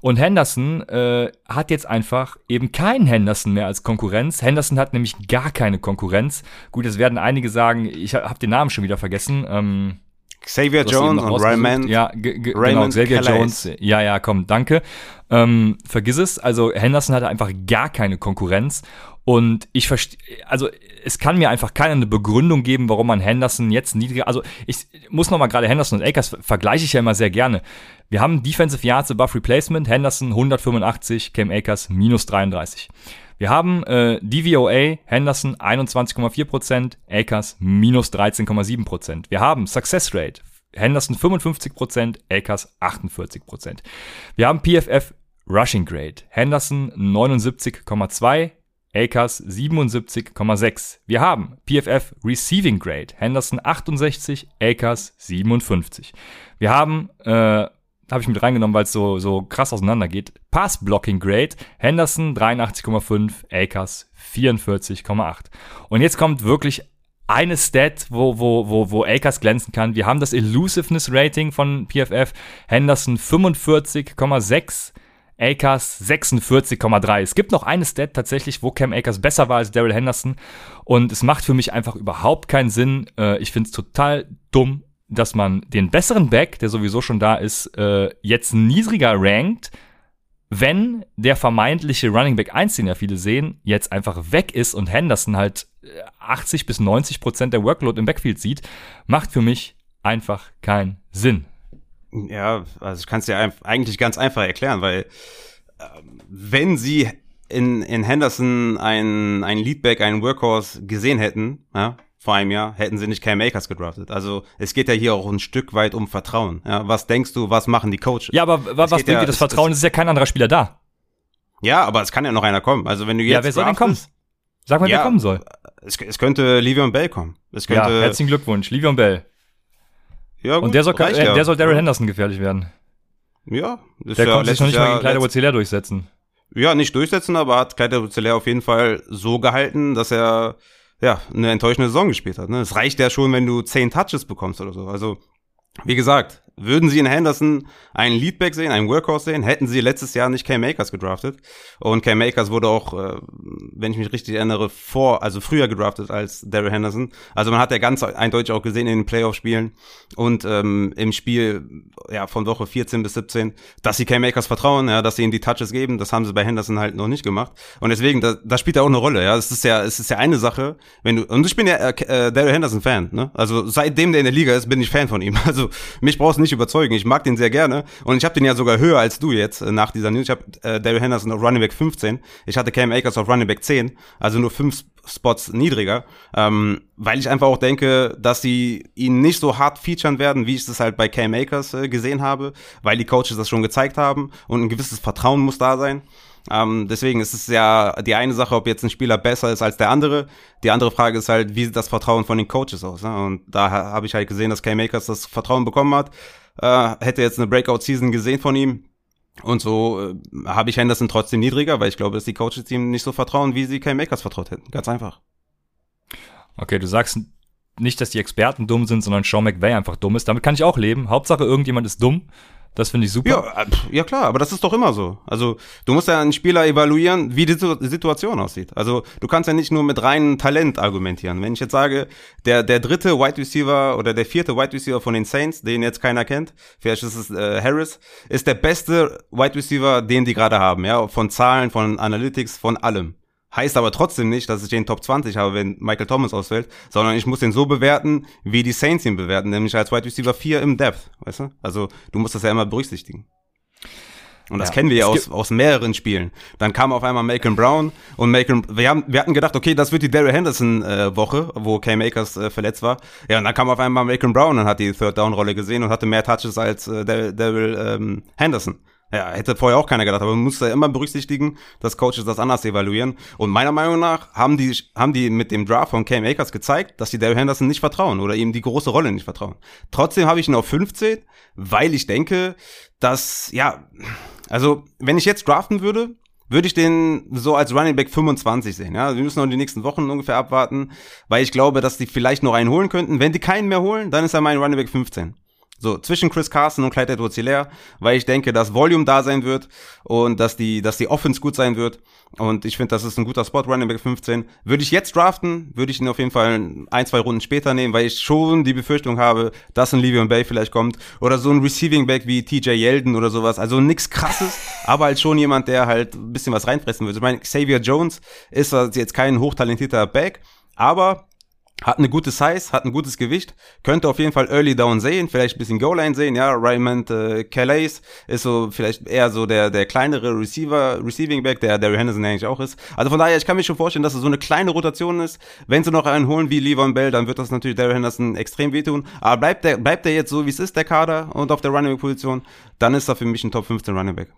S1: Und Henderson äh, hat jetzt einfach eben keinen Henderson mehr als Konkurrenz. Henderson hat nämlich gar keine Konkurrenz. Gut, es werden einige sagen, ich habe den Namen schon wieder vergessen. Ähm,
S2: Xavier Jones und Raymond.
S1: Ja, genau, Xavier Calais. Jones. Ja, ja, komm, danke. Ähm, vergiss es. Also Henderson hatte einfach gar keine Konkurrenz. Und ich verstehe, also es kann mir einfach keiner eine Begründung geben, warum man Henderson jetzt niedriger, also ich muss nochmal gerade Henderson und Akers vergleiche ich ja immer sehr gerne. Wir haben Defensive Yards above Replacement, Henderson 185, Cam Akers minus 33. Wir haben äh, DVOA, Henderson 21,4%, Akers minus 13,7%. Wir haben Success Rate, Henderson 55%, Akers 48%. Wir haben PFF Rushing Grade, Henderson 79,2, Akers 77,6. Wir haben PFF Receiving Grade, Henderson 68, Akers 57. Wir haben äh, habe ich mit reingenommen, weil es so, so krass auseinandergeht. Pass Blocking Grade, Henderson 83,5, Akers 44,8. Und jetzt kommt wirklich eine Stat, wo, wo, wo, wo Akers glänzen kann. Wir haben das Elusiveness Rating von PFF, Henderson 45,6, Akers 46,3. Es gibt noch eine Stat tatsächlich, wo Cam Akers besser war als Daryl Henderson. Und es macht für mich einfach überhaupt keinen Sinn. Äh, ich finde es total dumm, dass man den besseren Back, der sowieso schon da ist, äh, jetzt niedriger rankt, wenn der vermeintliche Running Back 1, den ja viele sehen, jetzt einfach weg ist und Henderson halt 80 äh, bis 90 Prozent der Workload im Backfield sieht, macht für mich einfach keinen Sinn.
S2: Ja, also ich kann es dir eigentlich ganz einfach erklären, weil äh, wenn sie in, in Henderson einen, einen Leadback, einen Workhorse gesehen hätten, ja, vor einem Jahr, hätten sie nicht Cam Akers gedraftet. Also es geht ja hier auch ein Stück weit um Vertrauen. Ja, was denkst du, was machen die Coaches?
S1: Ja, aber was bringt ja, dir das es, Vertrauen? Es ist ja kein anderer Spieler da.
S2: Ja, aber es kann ja noch einer kommen. Also wenn du jetzt
S1: Ja, wer soll denn kommen? Sag mal, ja, wer kommen soll.
S2: Es, es könnte Livion Bell kommen. Es könnte,
S1: ja, herzlichen Glückwunsch, Livion Bell. Ja, gut, Und der soll, äh, ja. der soll Daryl Henderson gefährlich werden.
S2: Ja,
S1: der ja konnte sich noch nicht mal gegen Kleider Ozeller durchsetzen.
S2: Ja, nicht durchsetzen, aber hat Kleider Ozeller auf jeden Fall so gehalten, dass er ja eine enttäuschende Saison gespielt hat. Ne? Es reicht ja schon, wenn du zehn Touches bekommst oder so. Also wie gesagt, würden sie in Henderson einen Leadback sehen, einen Workhorse sehen, hätten sie letztes Jahr nicht Cam Makers gedraftet. Und Cam Makers wurde auch, äh, wenn ich mich richtig erinnere, vor, also früher gedraftet als Daryl Henderson. Also man hat ja ganz eindeutig auch gesehen in den Playoff-Spielen und ähm, im Spiel ja von Woche 14 bis 17, dass sie Cam Makers vertrauen, ja, dass sie ihm die Touches geben. Das haben sie bei Henderson halt noch nicht gemacht. Und deswegen, da, das spielt ja auch eine Rolle. Ja, es ist ja, es ist ja eine Sache, wenn du und ich bin ja äh, äh Daryl Henderson Fan. Ne? Also seitdem der in der Liga ist, bin ich Fan von ihm. Also mich brauchst du nicht überzeugen. Ich mag den sehr gerne. Und ich habe den ja sogar höher als du jetzt äh, nach dieser News. Ich habe äh, Daryl Henderson auf Running Back 15. Ich hatte Cam Akers auf Running Back 10. Also nur fünf Spots niedriger. Ähm, weil ich einfach auch denke, dass sie ihn nicht so hart featuren werden, wie ich das halt bei Cam Akers äh, gesehen habe. Weil die Coaches das schon gezeigt haben. Und ein gewisses Vertrauen muss da sein. Ähm, deswegen ist es ja die eine Sache, ob jetzt ein Spieler besser ist als der andere. Die andere Frage ist halt, wie sieht das Vertrauen von den Coaches aus? Ne? Und da habe ich halt gesehen, dass K Makers das Vertrauen bekommen hat. Äh, hätte jetzt eine Breakout-Season gesehen von ihm. Und so äh, habe ich Henderson trotzdem niedriger, weil ich glaube, dass die Coaches ihm nicht so vertrauen, wie sie K Makers vertraut hätten. Ganz einfach.
S1: Okay, du sagst nicht, dass die Experten dumm sind, sondern Sean McVay einfach dumm ist. Damit kann ich auch leben. Hauptsache, irgendjemand ist dumm. Das finde ich super.
S2: Ja, äh, ja, klar, aber das ist doch immer so. Also, du musst ja einen Spieler evaluieren, wie die Situation aussieht. Also, du kannst ja nicht nur mit reinem Talent argumentieren. Wenn ich jetzt sage, der, der dritte Wide Receiver oder der vierte Wide Receiver von den Saints, den jetzt keiner kennt, vielleicht ist es äh, Harris, ist der beste Wide Receiver, den die gerade haben, ja, von Zahlen, von Analytics, von allem. Heißt aber trotzdem nicht, dass ich den Top 20 habe, wenn Michael Thomas ausfällt, sondern ich muss den so bewerten, wie die Saints ihn bewerten, nämlich als Wide Receiver 4 im Depth, weißt du? Also du musst das ja immer berücksichtigen. Und das ja, kennen wir ja aus, aus mehreren Spielen. Dann kam auf einmal Macon Brown und Macon, wir, haben, wir hatten gedacht, okay, das wird die Daryl Henderson äh, Woche, wo Cam Akers äh, verletzt war. Ja, und dann kam auf einmal Macon Brown und hat die Third Down Rolle gesehen und hatte mehr Touches als äh, Daryl ähm, Henderson. Ja, hätte vorher auch keiner gedacht, aber man muss da immer berücksichtigen, dass Coaches das anders evaluieren. Und meiner Meinung nach haben die, haben die mit dem Draft von Cam Akers gezeigt, dass die Daryl Henderson nicht vertrauen oder ihm die große Rolle nicht vertrauen. Trotzdem habe ich ihn auf 15, weil ich denke, dass, ja, also, wenn ich jetzt draften würde, würde ich den so als Running Back 25 sehen. Ja, wir müssen noch die nächsten Wochen ungefähr abwarten, weil ich glaube, dass die vielleicht noch einen holen könnten. Wenn die keinen mehr holen, dann ist er mein Running Back 15. So, zwischen Chris Carson und Clyde edwards hilaire weil ich denke, dass Volume da sein wird und dass die, dass die Offense gut sein wird. Und ich finde, das ist ein guter Spot, Running Back 15. Würde ich jetzt draften, würde ich ihn auf jeden Fall ein, zwei Runden später nehmen, weil ich schon die Befürchtung habe, dass ein Le'Veon Bay vielleicht kommt. Oder so ein Receiving Back wie TJ Yeldon oder sowas. Also nix krasses, aber halt schon jemand, der halt ein bisschen was reinfressen würde. Ich meine, Xavier Jones ist jetzt kein hochtalentierter Back, aber hat eine gute Size, hat ein gutes Gewicht, könnte auf jeden Fall Early Down sehen, vielleicht ein bisschen Goal Line sehen, ja, Raymond äh, Calais ist so vielleicht eher so der der kleinere Receiver, Receiving Back, der Derry Henderson eigentlich auch ist. Also von daher, ich kann mir schon vorstellen, dass es so eine kleine Rotation ist. Wenn sie noch einen holen wie Levon Bell, dann wird das natürlich Derry Henderson extrem wehtun. Aber bleibt der bleibt der jetzt so wie es ist, der Kader und auf der Running Position, dann ist er für mich ein Top 15 Running Back.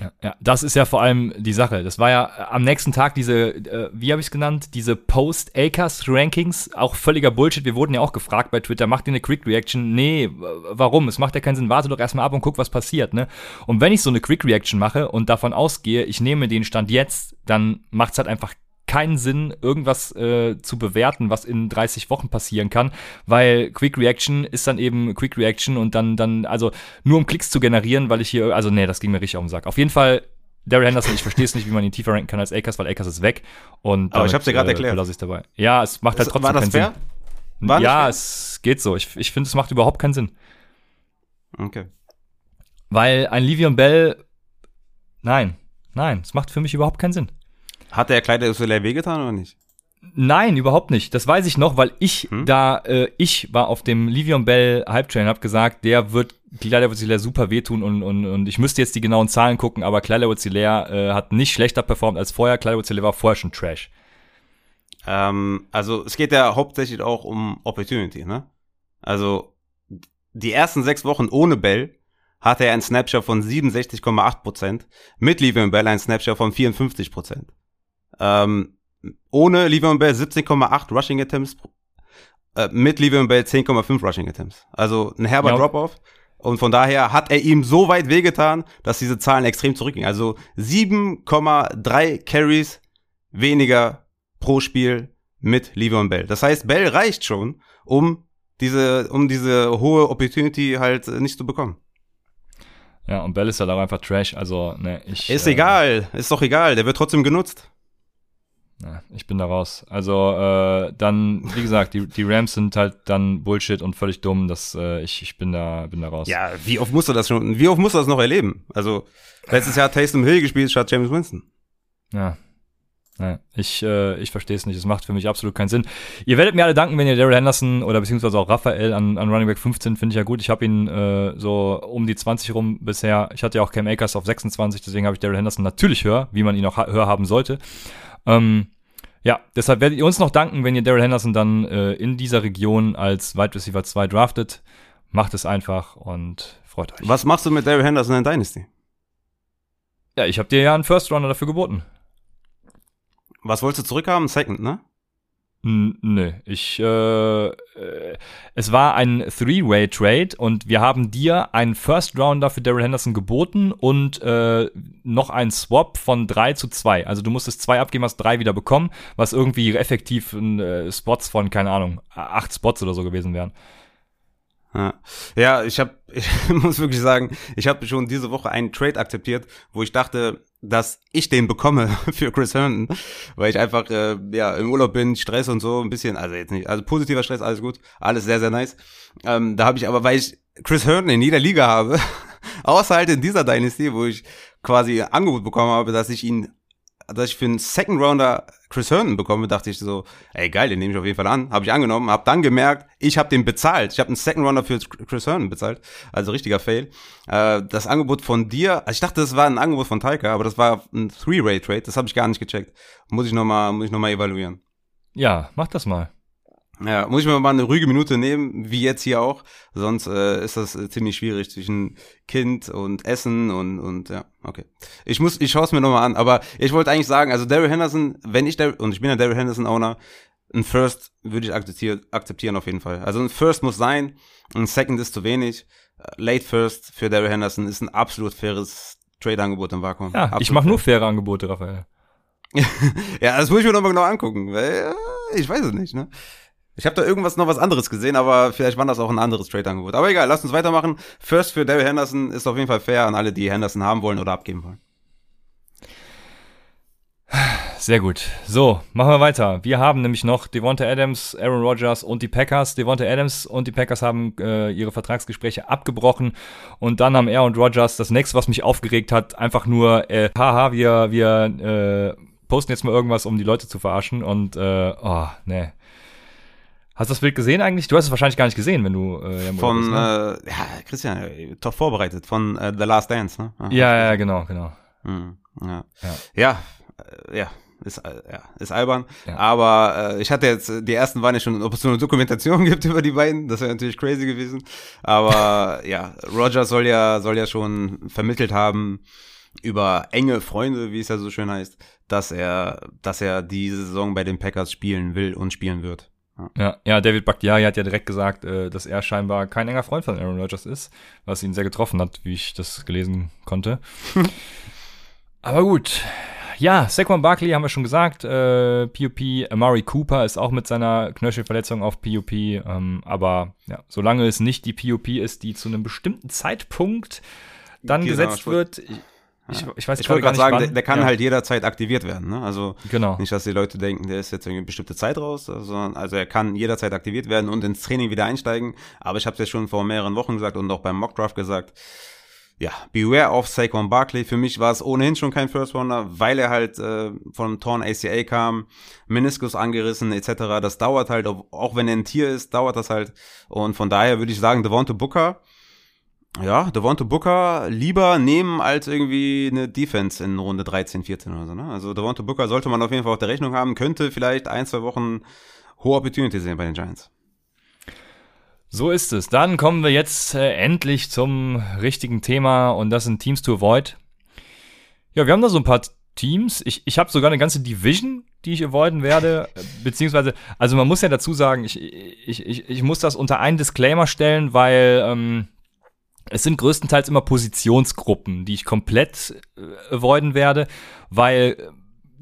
S1: Ja, ja, das ist ja vor allem die Sache. Das war ja äh, am nächsten Tag diese, äh, wie habe ich es genannt, diese Post-Acres-Rankings, auch völliger Bullshit. Wir wurden ja auch gefragt bei Twitter, macht ihr eine Quick-Reaction? Nee, warum? Es macht ja keinen Sinn. Warte doch erstmal ab und guck, was passiert, ne? Und wenn ich so eine Quick-Reaction mache und davon ausgehe, ich nehme den Stand jetzt, dann macht es halt einfach keinen Sinn, irgendwas äh, zu bewerten, was in 30 Wochen passieren kann, weil Quick Reaction ist dann eben Quick Reaction und dann, dann, also nur um Klicks zu generieren, weil ich hier, also nee, das ging mir richtig auf den Sack. Auf jeden Fall Daryl Henderson, ich verstehe es nicht, wie man ihn tiefer ranken kann als Akers, weil Akers ist weg. Und
S2: Aber ich hab's dir gerade erklärt.
S1: Lasse ich dabei. Ja, es macht halt trotzdem
S2: War das
S1: keinen
S2: fair?
S1: Sinn.
S2: War das
S1: ja,
S2: fair?
S1: es geht so. Ich, ich finde, es macht überhaupt keinen Sinn.
S2: Okay.
S1: Weil ein Livion Bell, nein, nein, es macht für mich überhaupt keinen Sinn.
S2: Hat der Kleider Soleil wehgetan oder nicht?
S1: Nein, überhaupt nicht. Das weiß ich noch, weil ich
S2: Hm?
S1: da, äh, ich war auf dem Livion Bell Hype Train, hab gesagt, der wird Kleider Wozilär super wehtun und, und, und ich müsste jetzt die genauen Zahlen gucken, aber Kleider Wozilär äh, hat nicht schlechter performt als vorher. Kleider Wozilär war vorher schon Trash.
S2: Ähm, also es geht ja hauptsächlich auch um Opportunity, ne? Also die ersten sechs Wochen ohne Bell hatte er einen Snapshot von 67,8%, mit Le'Veon Bell einen Snapshot von 54%. Ähm, ohne Le'Veon Bell 17,8 Rushing Attempts, äh, mit Le'Veon Bell 10,5 Rushing Attempts. Also ein herber
S1: Ja.
S2: Drop-Off. Und von daher hat er ihm so weit wehgetan, dass diese Zahlen extrem zurückgingen. Also 7,3 Carries weniger pro Spiel mit Le'Veon Bell. Das heißt, Bell reicht schon, um diese, um diese hohe Opportunity halt nicht zu bekommen.
S1: Ja, und Bell ist halt auch einfach Trash. Also, ne, ich.
S2: Ist
S1: äh,
S2: egal, ist doch egal, der wird trotzdem genutzt.
S1: Ja, ich bin da raus. Also, äh, dann, wie gesagt, die, die Rams sind halt dann Bullshit und völlig dumm. Das, äh, ich, ich bin da, bin da raus.
S2: Ja, wie oft musst du das schon, wie oft musst du das noch erleben? Also, letztes Jahr hat Taysom Hill gespielt statt James Winston.
S1: Ja. ja ich äh, ich verstehe es nicht. Es macht für mich absolut keinen Sinn. Ihr werdet mir alle danken, wenn ihr Daryl Henderson oder beziehungsweise auch Raphael an, an Running Back 15 finde ich ja gut. Ich habe ihn äh, so um die 20 rum bisher. Ich hatte ja auch Cam Akers auf 26, deswegen habe ich Daryl Henderson natürlich höher, wie man ihn auch höher haben sollte. Ähm, ja, deshalb werdet ihr uns noch danken, wenn ihr Daryl Henderson dann äh, in dieser Region als Wide Receiver 2 draftet. Macht es einfach und freut euch.
S2: Was machst du mit Daryl Henderson in Dynasty?
S1: Ja, ich habe dir ja einen First Runner dafür geboten.
S2: Was wolltest du zurückhaben? Second, ne?
S1: Nö, ich, äh, äh, es war ein Three-Way-Trade und wir haben dir einen First-Rounder für Daryl Henderson geboten und äh, noch einen Swap von drei zu zwei. Also du musstest zwei abgeben, hast drei wieder bekommen, was irgendwie effektiv äh, Spots von, keine Ahnung, acht Spots oder so gewesen wären.
S2: Ja, ich habe, ich muss wirklich sagen, ich habe schon diese Woche einen Trade akzeptiert, wo ich dachte, dass ich den bekomme für Chris Herndon, weil ich einfach äh, ja im Urlaub bin, Stress und so ein bisschen, also jetzt nicht, also positiver Stress, alles gut, alles sehr sehr nice. Ähm, da habe ich aber, weil ich Chris Herndon in jeder Liga habe, außer halt in dieser Dynasty, wo ich quasi ein Angebot bekommen habe, dass ich ihn dass ich für einen Second Rounder Chris Herndon bekomme, dachte ich so, ey geil, den nehme ich auf jeden Fall an. Habe ich angenommen, habe dann gemerkt, ich habe den bezahlt. Ich habe einen Second Rounder für Chris Herndon bezahlt, also richtiger Fail. Äh, das Angebot von dir, also ich dachte, das war ein Angebot von Taika, aber das war ein Three-Way-Trade, das habe ich gar nicht gecheckt. Muss ich nochmal, noch evaluieren.
S1: Ja, mach das mal.
S2: Ja, muss ich mir mal eine ruhige Minute nehmen, wie jetzt hier auch. Sonst äh, ist das äh, ziemlich schwierig zwischen Kind und Essen und und ja, okay. Ich muss, ich schaue es mir nochmal an. Aber ich wollte eigentlich sagen, also Daryl Henderson, wenn ich Dar und ich bin ja Daryl Henderson Owner, ein First würde ich akzeptieren, akzeptieren auf jeden Fall. Also ein First muss sein, ein Second ist zu wenig. Äh, Late First für Daryl Henderson ist ein absolut faires Trade-Angebot im Vakuum.
S1: Ja, ich
S2: Absolut
S1: mache nur
S2: fair.
S1: faire Angebote, Raphael.
S2: Ja, das muss ich mir nochmal genau angucken, weil äh, ich weiß es nicht, ne? Ich habe da irgendwas noch was anderes gesehen, aber vielleicht war das auch ein anderes Trade-Angebot. Aber egal, lasst uns weitermachen. First für Daryl Henderson ist auf jeden Fall fair an alle, die Henderson haben wollen oder abgeben wollen.
S1: Sehr gut. So, machen wir weiter. Wir haben nämlich noch Devonta Adams, Aaron Rodgers und die Packers. Devonta Adams und die Packers haben äh, ihre Vertragsgespräche abgebrochen und dann haben er und Rodgers das nächste, was mich aufgeregt hat, einfach nur, äh, haha, wir, wir äh, posten jetzt mal irgendwas, um die Leute zu verarschen und, äh, oh, ne. Hast du das Bild gesehen eigentlich? Du hast es wahrscheinlich gar nicht gesehen, wenn du äh, Urlaub
S2: Von,
S1: bist, ne?
S2: äh, ja, Christian, äh, top vorbereitet, von äh, The Last Dance, ne?
S1: Ja, ja, genau, genau.
S2: Mhm, ja.
S1: Ja.
S2: Ja, äh, ja, ist, äh, ja, ist albern.
S1: Ja.
S2: Aber äh, ich hatte jetzt, die ersten waren ja schon, ob es so eine Dokumentation gibt über die beiden, das wäre natürlich crazy gewesen. Aber ja, Roger soll ja, soll ja schon vermittelt haben über enge Freunde, wie es ja so schön heißt, dass er, dass er diese Saison bei den Packers spielen will und spielen wird.
S1: Ja, ja, David Bakhtiari hat ja direkt gesagt, äh, dass er scheinbar kein enger Freund von Aaron Rodgers ist, was ihn sehr getroffen hat, wie ich das gelesen konnte. Aber gut, ja, Saquon Barkley haben wir schon gesagt. Äh, PUP, Amari Cooper ist auch mit seiner Knöchelverletzung auf PUP. Ähm, aber ja, solange es nicht die PUP ist, die zu einem bestimmten Zeitpunkt dann genau, gesetzt wird. Ich,
S2: ich, weiß ich wollte gerade sagen, der, der, kann ja. halt jederzeit aktiviert werden. Ne? Also
S1: genau.
S2: nicht, dass die Leute denken, der ist jetzt irgendwie eine bestimmte Zeit raus, sondern also er kann jederzeit aktiviert werden und ins Training wieder einsteigen. Aber ich habe es ja schon vor mehreren Wochen gesagt und auch beim Mockdraft gesagt ja, beware of Saquon Barkley. Für mich war es ohnehin schon kein First Rounder, weil er halt äh, von Torn ACA kam, Meniskus angerissen etc. Das dauert halt, auch wenn er ein Tier ist, dauert das halt. Und von daher würde ich sagen, Devonta Booker, ja, Devonta Booker lieber nehmen als irgendwie eine Defense in Runde 13, 14 oder so. Ne? Also Devonta Booker sollte man auf jeden Fall auf der Rechnung haben, könnte vielleicht ein, zwei Wochen hohe Opportunity sehen bei den Giants.
S1: So ist es. Dann kommen wir jetzt äh, endlich zum richtigen Thema und das sind Teams to Avoid. Ja, wir haben da so ein paar Teams. Ich, ich habe sogar eine ganze Division, die ich avoiden werde. Beziehungsweise, also man muss ja dazu sagen, ich, ich, ich, ich muss das unter einen Disclaimer stellen, weil ähm, es sind größtenteils immer Positionsgruppen, die ich komplett äh, avoiden werde, weil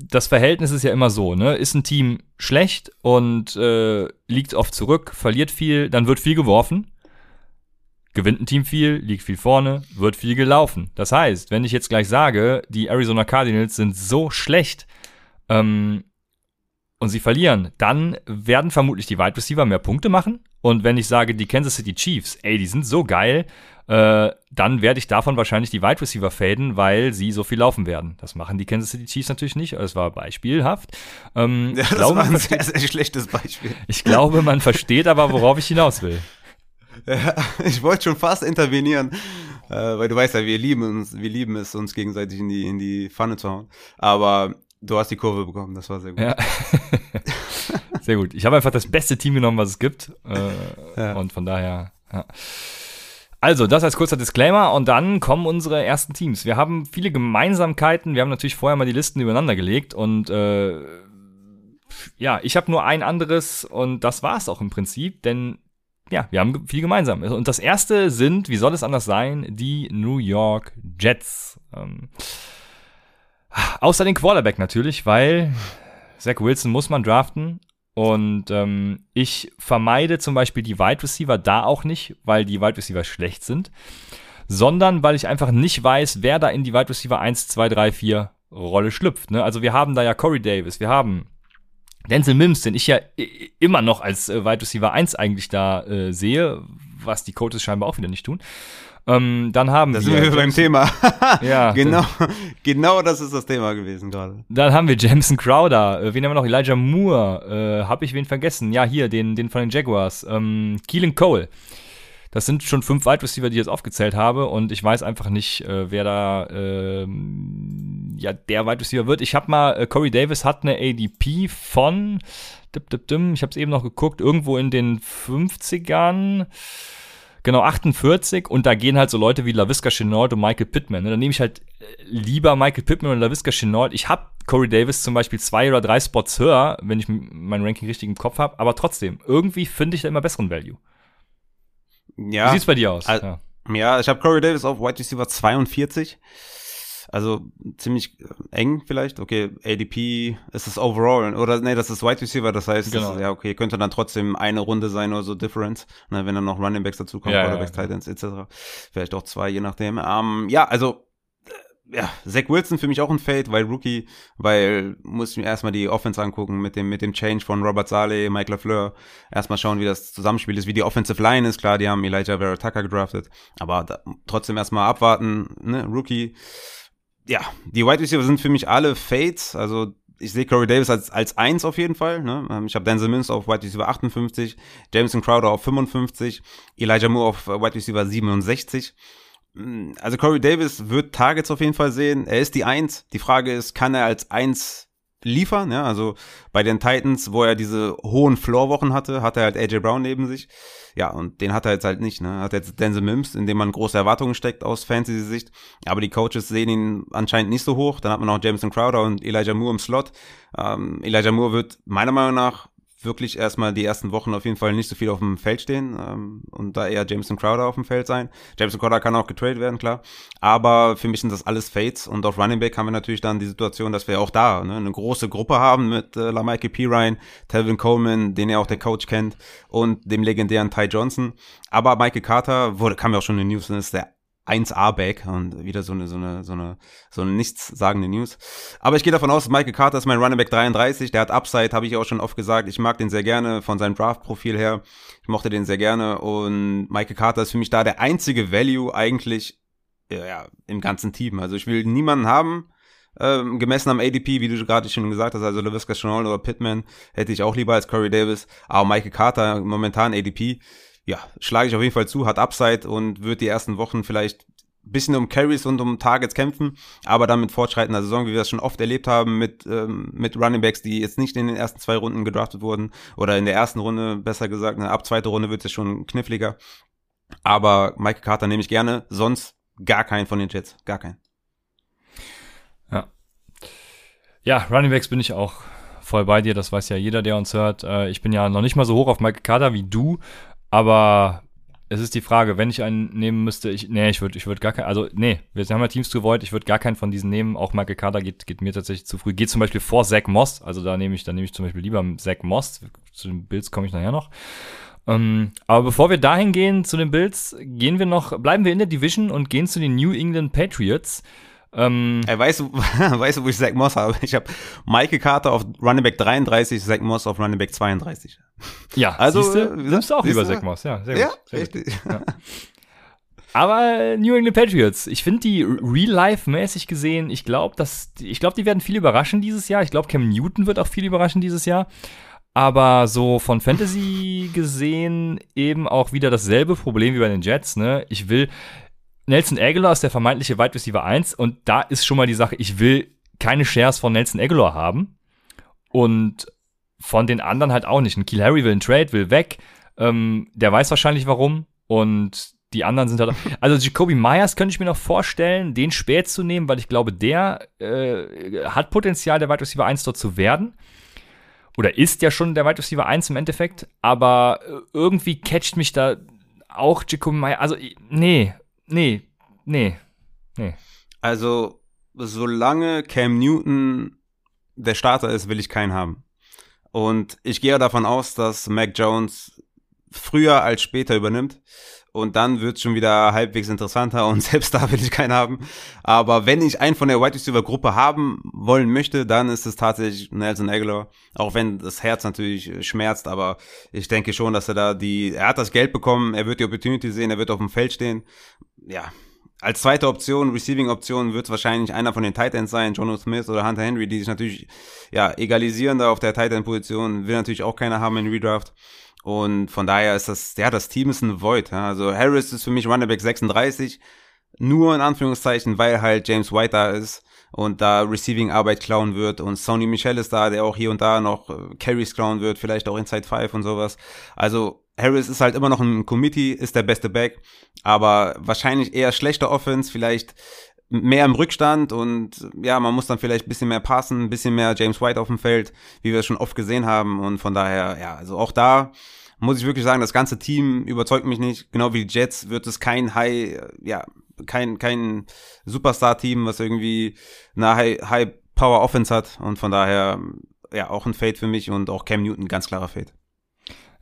S1: das Verhältnis ist ja immer so, ne? Ist ein Team schlecht und äh, liegt oft zurück, verliert viel, dann wird viel geworfen. Gewinnt ein Team viel, liegt viel vorne, wird viel gelaufen. Das heißt, wenn ich jetzt gleich sage, die Arizona Cardinals sind so schlecht ähm, und sie verlieren, dann werden vermutlich die Wide Receiver mehr Punkte machen. Und wenn ich sage, die Kansas City Chiefs, ey, die sind so geil, äh, dann werde ich davon wahrscheinlich die Wide Receiver faden, weil sie so viel laufen werden. Das machen die Kansas City Chiefs natürlich nicht. Das war beispielhaft.
S2: Ähm, ja, das glaube, war ein sehr, sehr schlechtes Beispiel.
S1: Ich glaube, man versteht aber, worauf ich hinaus will.
S2: Ja, ich wollte schon fast intervenieren, äh, weil du weißt ja, wir lieben uns, wir lieben es, uns gegenseitig in die in die Pfanne zu hauen. Aber du hast die Kurve bekommen, das war sehr gut.
S1: Ja. sehr gut. Ich habe einfach das beste Team genommen, was es gibt. Äh, ja. Und von daher, ja. Also, das als kurzer Disclaimer und dann kommen unsere ersten Teams. Wir haben viele Gemeinsamkeiten. Wir haben natürlich vorher mal die Listen übereinander gelegt und äh, ja, ich habe nur ein anderes und das war es auch im Prinzip, denn ja, wir haben viel gemeinsam. Und das erste sind, wie soll es anders sein, die New York Jets. Ähm, außer den Quarterback natürlich, weil Zach Wilson muss man draften und ähm, ich vermeide zum Beispiel die Wide Receiver da auch nicht, weil die Wide Receiver schlecht sind, sondern weil ich einfach nicht weiß, wer da in die Wide Receiver 1, 2, 3, 4 Rolle schlüpft. Ne? Also wir haben da ja Corey Davis, wir haben Denzel Mims, den ich ja immer noch als äh, Wide Receiver 1 eigentlich da äh, sehe, was die Coaches scheinbar auch wieder nicht tun. Ähm, dann haben
S2: da wir. Da sind wir beim Thema. ja. Genau, genau das ist das Thema gewesen gerade.
S1: Dann haben wir Jameson Crowder. Äh, wen haben wir noch? Elijah Moore. Äh, hab ich wen vergessen? Ja, hier, den, den von den Jaguars. Ähm, Keelan Cole. Das sind schon fünf Wide Receiver, die ich jetzt aufgezählt habe und ich weiß einfach nicht, äh, wer da äh, ja der Wide Receiver wird. Ich habe mal äh, Corey Davis hat eine ADP von dip, dip, dim, ich habe es eben noch geguckt, irgendwo in den 50ern. Genau, 48 und da gehen halt so Leute wie LaVisca Chenault und Michael Pittman. Ne? Dann nehme ich halt lieber Michael Pittman und LaVisca Chenault. Ich habe Corey Davis zum Beispiel zwei oder drei Spots höher, wenn ich mein Ranking richtig im Kopf habe, aber trotzdem, irgendwie finde ich da immer besseren Value.
S2: Ja. Wie
S1: sieht's bei dir aus?
S2: Also, ja. ja, ich habe Corey Davis auf White Receiver 42. Also ziemlich äh, eng vielleicht. Okay, ADP ist es overall. Oder nee, das ist Wide Receiver, das heißt, genau. das ja, okay, könnte dann trotzdem eine Runde sein oder so Difference, ne, wenn dann noch Running Backs dazukommen, ja, Quarterbacks, ja, Titans etc. Vielleicht auch zwei, je nachdem. Ähm, ja, also äh, ja, Zach Wilson für mich auch ein Fade, weil Rookie, weil muss ich mir erstmal die Offense angucken mit dem, mit dem Change von Robert Saleh, Mike LaFleur. Erstmal schauen, wie das Zusammenspiel ist, wie die Offensive Line ist. Klar, die haben Elijah Vera Tucker gedraftet, aber da, trotzdem erstmal abwarten, ne, Rookie ja, die Wide Receiver sind für mich alle Fates. Also ich sehe Corey Davis als, als eins auf jeden Fall. Ne? Ähm, ich habe Denzel Mims auf Wide Receiver 58, Jameson Crowder auf 55, Elijah Moore auf äh, Wide Receiver 67. Mm, also Corey Davis wird Targets auf jeden Fall sehen. Er ist die Eins. Die Frage ist, kann er als Eins liefern? Ja, also bei den Titans, wo er diese hohen Floorwochen hatte, hat er halt AJ Brown neben sich. Ja, und den hat er jetzt halt nicht, ne? Hat jetzt Denzel Mims, in dem man große Erwartungen steckt aus Fantasy-Sicht. Aber die Coaches sehen ihn anscheinend nicht so hoch. Dann hat man noch Jameson Crowder und Elijah Moore im Slot. Ähm, Elijah Moore wird meiner Meinung nach wirklich erstmal die ersten Wochen auf jeden Fall nicht so viel auf dem Feld stehen ähm, und da eher Jameson Crowder auf dem Feld sein. Jameson Crowder kann auch getradet werden, klar. Aber für mich sind das alles Fates und auf Running Back haben wir natürlich dann die Situation, dass wir auch da ne, eine große Gruppe haben mit äh, Lamaike Pirine, Telvin Coleman, den ja auch der Coach kennt und dem legendären Ty Johnson. Aber Michael Carter wurde, kam ja auch schon in den News, ist der 1A-Back und wieder so eine, so eine, so eine, so eine nichtssagende News. Aber ich gehe davon aus, Michael Carter ist mein Running Back 33, der hat Upside, habe ich auch schon oft gesagt. Ich mag den sehr gerne von seinem Draft-Profil her. Ich mochte den sehr gerne und Michael Carter ist für mich da der einzige Value eigentlich ja, im ganzen Team. Also ich will niemanden haben, ähm, gemessen am ADP, wie du gerade schon gesagt hast, also LaVisca Chanel oder Pittman hätte ich auch lieber als Corey Davis, aber Michael Carter momentan ADP ja, schlage ich auf jeden Fall zu, hat Upside und wird die ersten Wochen vielleicht ein bisschen um Carries und um Targets kämpfen, aber dann mit fortschreitender Saison, wie wir das schon oft erlebt haben, mit, ähm, mit Running Backs, die jetzt nicht in den ersten zwei Runden gedraftet wurden oder in der ersten Runde, besser gesagt, ne, ab zweiter Runde wird es schon kniffliger. Aber Michael Carter nehme ich gerne, sonst gar keinen von den Jets, gar keinen.
S1: Ja. Ja, Running Backs bin ich auch voll bei dir, das weiß ja jeder, der uns hört. Äh, ich bin ja noch nicht mal so hoch auf Michael Carter wie du, aber es ist die Frage, wenn ich einen nehmen müsste, ich, nee, ich würde ich würd gar keinen, also nee, wir haben ja Teams Void, ich würde gar keinen von diesen nehmen, auch Michael Carter geht, geht mir tatsächlich zu früh, geht zum Beispiel vor Zach Moss, also da nehme ich, da nehme ich zum Beispiel lieber Zach Moss, zu den Bills komme ich nachher noch. Ähm, aber bevor wir dahin gehen zu den Bills, gehen wir noch, bleiben wir in der Division und gehen zu den New England Patriots.
S2: Ähm, Ey, weißt du, weißt du, wo ich Zach Moss habe? Ich habe Michael Carter auf Running Back 33, Zach Moss auf Running Back 32.
S1: Ja, also siehste, du nimmst auch lieber Zach Moss, ja, sehr gut. Ja, sehr richtig. Gut. Ja. Aber New England Patriots, ich finde die real-life-mäßig gesehen, ich glaube, dass ich glaube, die werden viel überraschen dieses Jahr. Ich glaube, Cam Newton wird auch viel überraschen dieses Jahr. Aber so von Fantasy gesehen eben auch wieder dasselbe Problem wie bei den Jets, ne? Ich will Nelson Aguilar ist der vermeintliche Wide Receiver 1 und da ist schon mal die Sache, ich will keine Shares von Nelson Aguilar haben und von den anderen halt auch nicht. Ein Kiel Harry will einen Trade, will weg, ähm, der weiß wahrscheinlich warum und die anderen sind halt. Also Jacoby Myers könnte ich mir noch vorstellen, den spät zu nehmen, weil ich glaube, der äh, hat Potenzial, der Wide Receiver 1 dort zu werden. Oder ist ja schon der Wide Receiver 1 im Endeffekt, aber äh, irgendwie catcht mich da auch Jacoby Myers. Also, nee, Nee, nee, nee.
S2: Also, solange Cam Newton der Starter ist, will ich keinen haben. Und ich gehe davon aus, dass Mac Jones früher als später übernimmt. Und dann wird es schon wieder halbwegs interessanter und selbst da will ich keinen haben. Aber wenn ich einen von der White Receiver Gruppe haben wollen möchte, dann ist es tatsächlich Nelson Aguilar. Auch wenn das Herz natürlich schmerzt, aber ich denke schon, dass er da die, er hat das Geld bekommen, er wird die Opportunity sehen, er wird auf dem Feld stehen. Ja, als zweite Option, Receiving-Option, wird es wahrscheinlich einer von den Titans sein, Jono Smith oder Hunter Henry, die sich natürlich ja egalisieren da auf der Titan-Position. Will natürlich auch keiner haben in Redraft. Und von daher ist das, ja, das Team ist ein Void. Ja. Also Harris ist für mich Running Back 36, nur in Anführungszeichen, weil halt James White da ist und da Receiving-Arbeit klauen wird und Sony Michel ist da, der auch hier und da noch äh, Carries klauen wird, vielleicht auch Inside 5 und sowas. Also Harris ist halt immer noch ein Committee, ist der beste Back, aber wahrscheinlich eher schlechter Offense, vielleicht mehr im Rückstand und ja, man muss dann vielleicht ein bisschen mehr passen, ein bisschen mehr James White auf dem Feld, wie wir es schon oft gesehen haben und von daher, ja, also auch da muss ich wirklich sagen, das ganze Team überzeugt mich nicht, genau wie die Jets wird es kein High, ja, kein, kein Superstar-Team, was irgendwie eine High, High Power Offense hat und von daher, ja, auch ein Fade für mich und auch Cam Newton, ganz klarer Fade.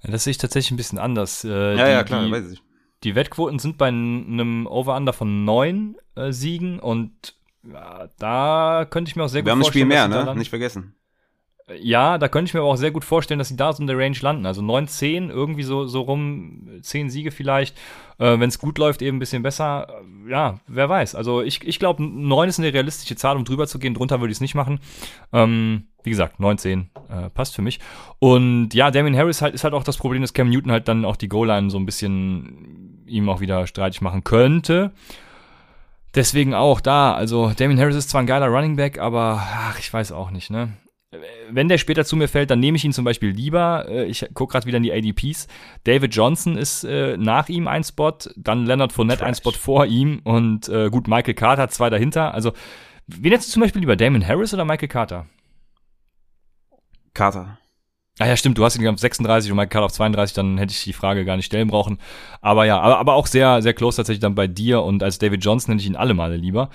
S1: Das sehe ich tatsächlich ein bisschen anders.
S2: Äh, ja, die, ja, klar,
S1: die,
S2: weiß ich.
S1: Die Wettquoten sind bei einem Over-Under von neun äh, Siegen und ja, da könnte ich mir auch sehr
S2: Wir
S1: gut vorstellen.
S2: Wir haben ein Spiel mehr, ne? Nicht vergessen.
S1: Ja, da könnte ich mir aber auch sehr gut vorstellen, dass sie da so in der Range landen. Also 9, 10, irgendwie so, so rum, 10 Siege vielleicht. Äh, Wenn es gut läuft, eben ein bisschen besser. Äh, ja, wer weiß. Also ich, ich glaube, 9 ist eine realistische Zahl, um drüber zu gehen. Drunter würde ich es nicht machen. Ähm, wie gesagt, 9, 10 äh, passt für mich. Und ja, Damien Harris halt, ist halt auch das Problem, dass Cam Newton halt dann auch die Goal-Line so ein bisschen ihm auch wieder streitig machen könnte. Deswegen auch da, also Damien Harris ist zwar ein geiler Running Back, aber ach, ich weiß auch nicht, ne? Wenn der später zu mir fällt, dann nehme ich ihn zum Beispiel lieber. Äh, ich gucke gerade wieder in die ADPs. David Johnson ist äh, nach ihm ein Spot, dann Leonard Fournette Trash. ein Spot vor ihm und äh, gut, Michael Carter zwei dahinter. Also, wen hättest du zum Beispiel lieber, Damon Harris oder Michael Carter?
S2: Carter.
S1: Ah ja, stimmt, du hast ihn auf 36 und Mike Carter auf 32, dann hätte ich die Frage gar nicht stellen brauchen. Aber ja, aber, aber auch sehr, sehr close tatsächlich dann bei dir und als David Johnson nenne ich ihn alle Male lieber.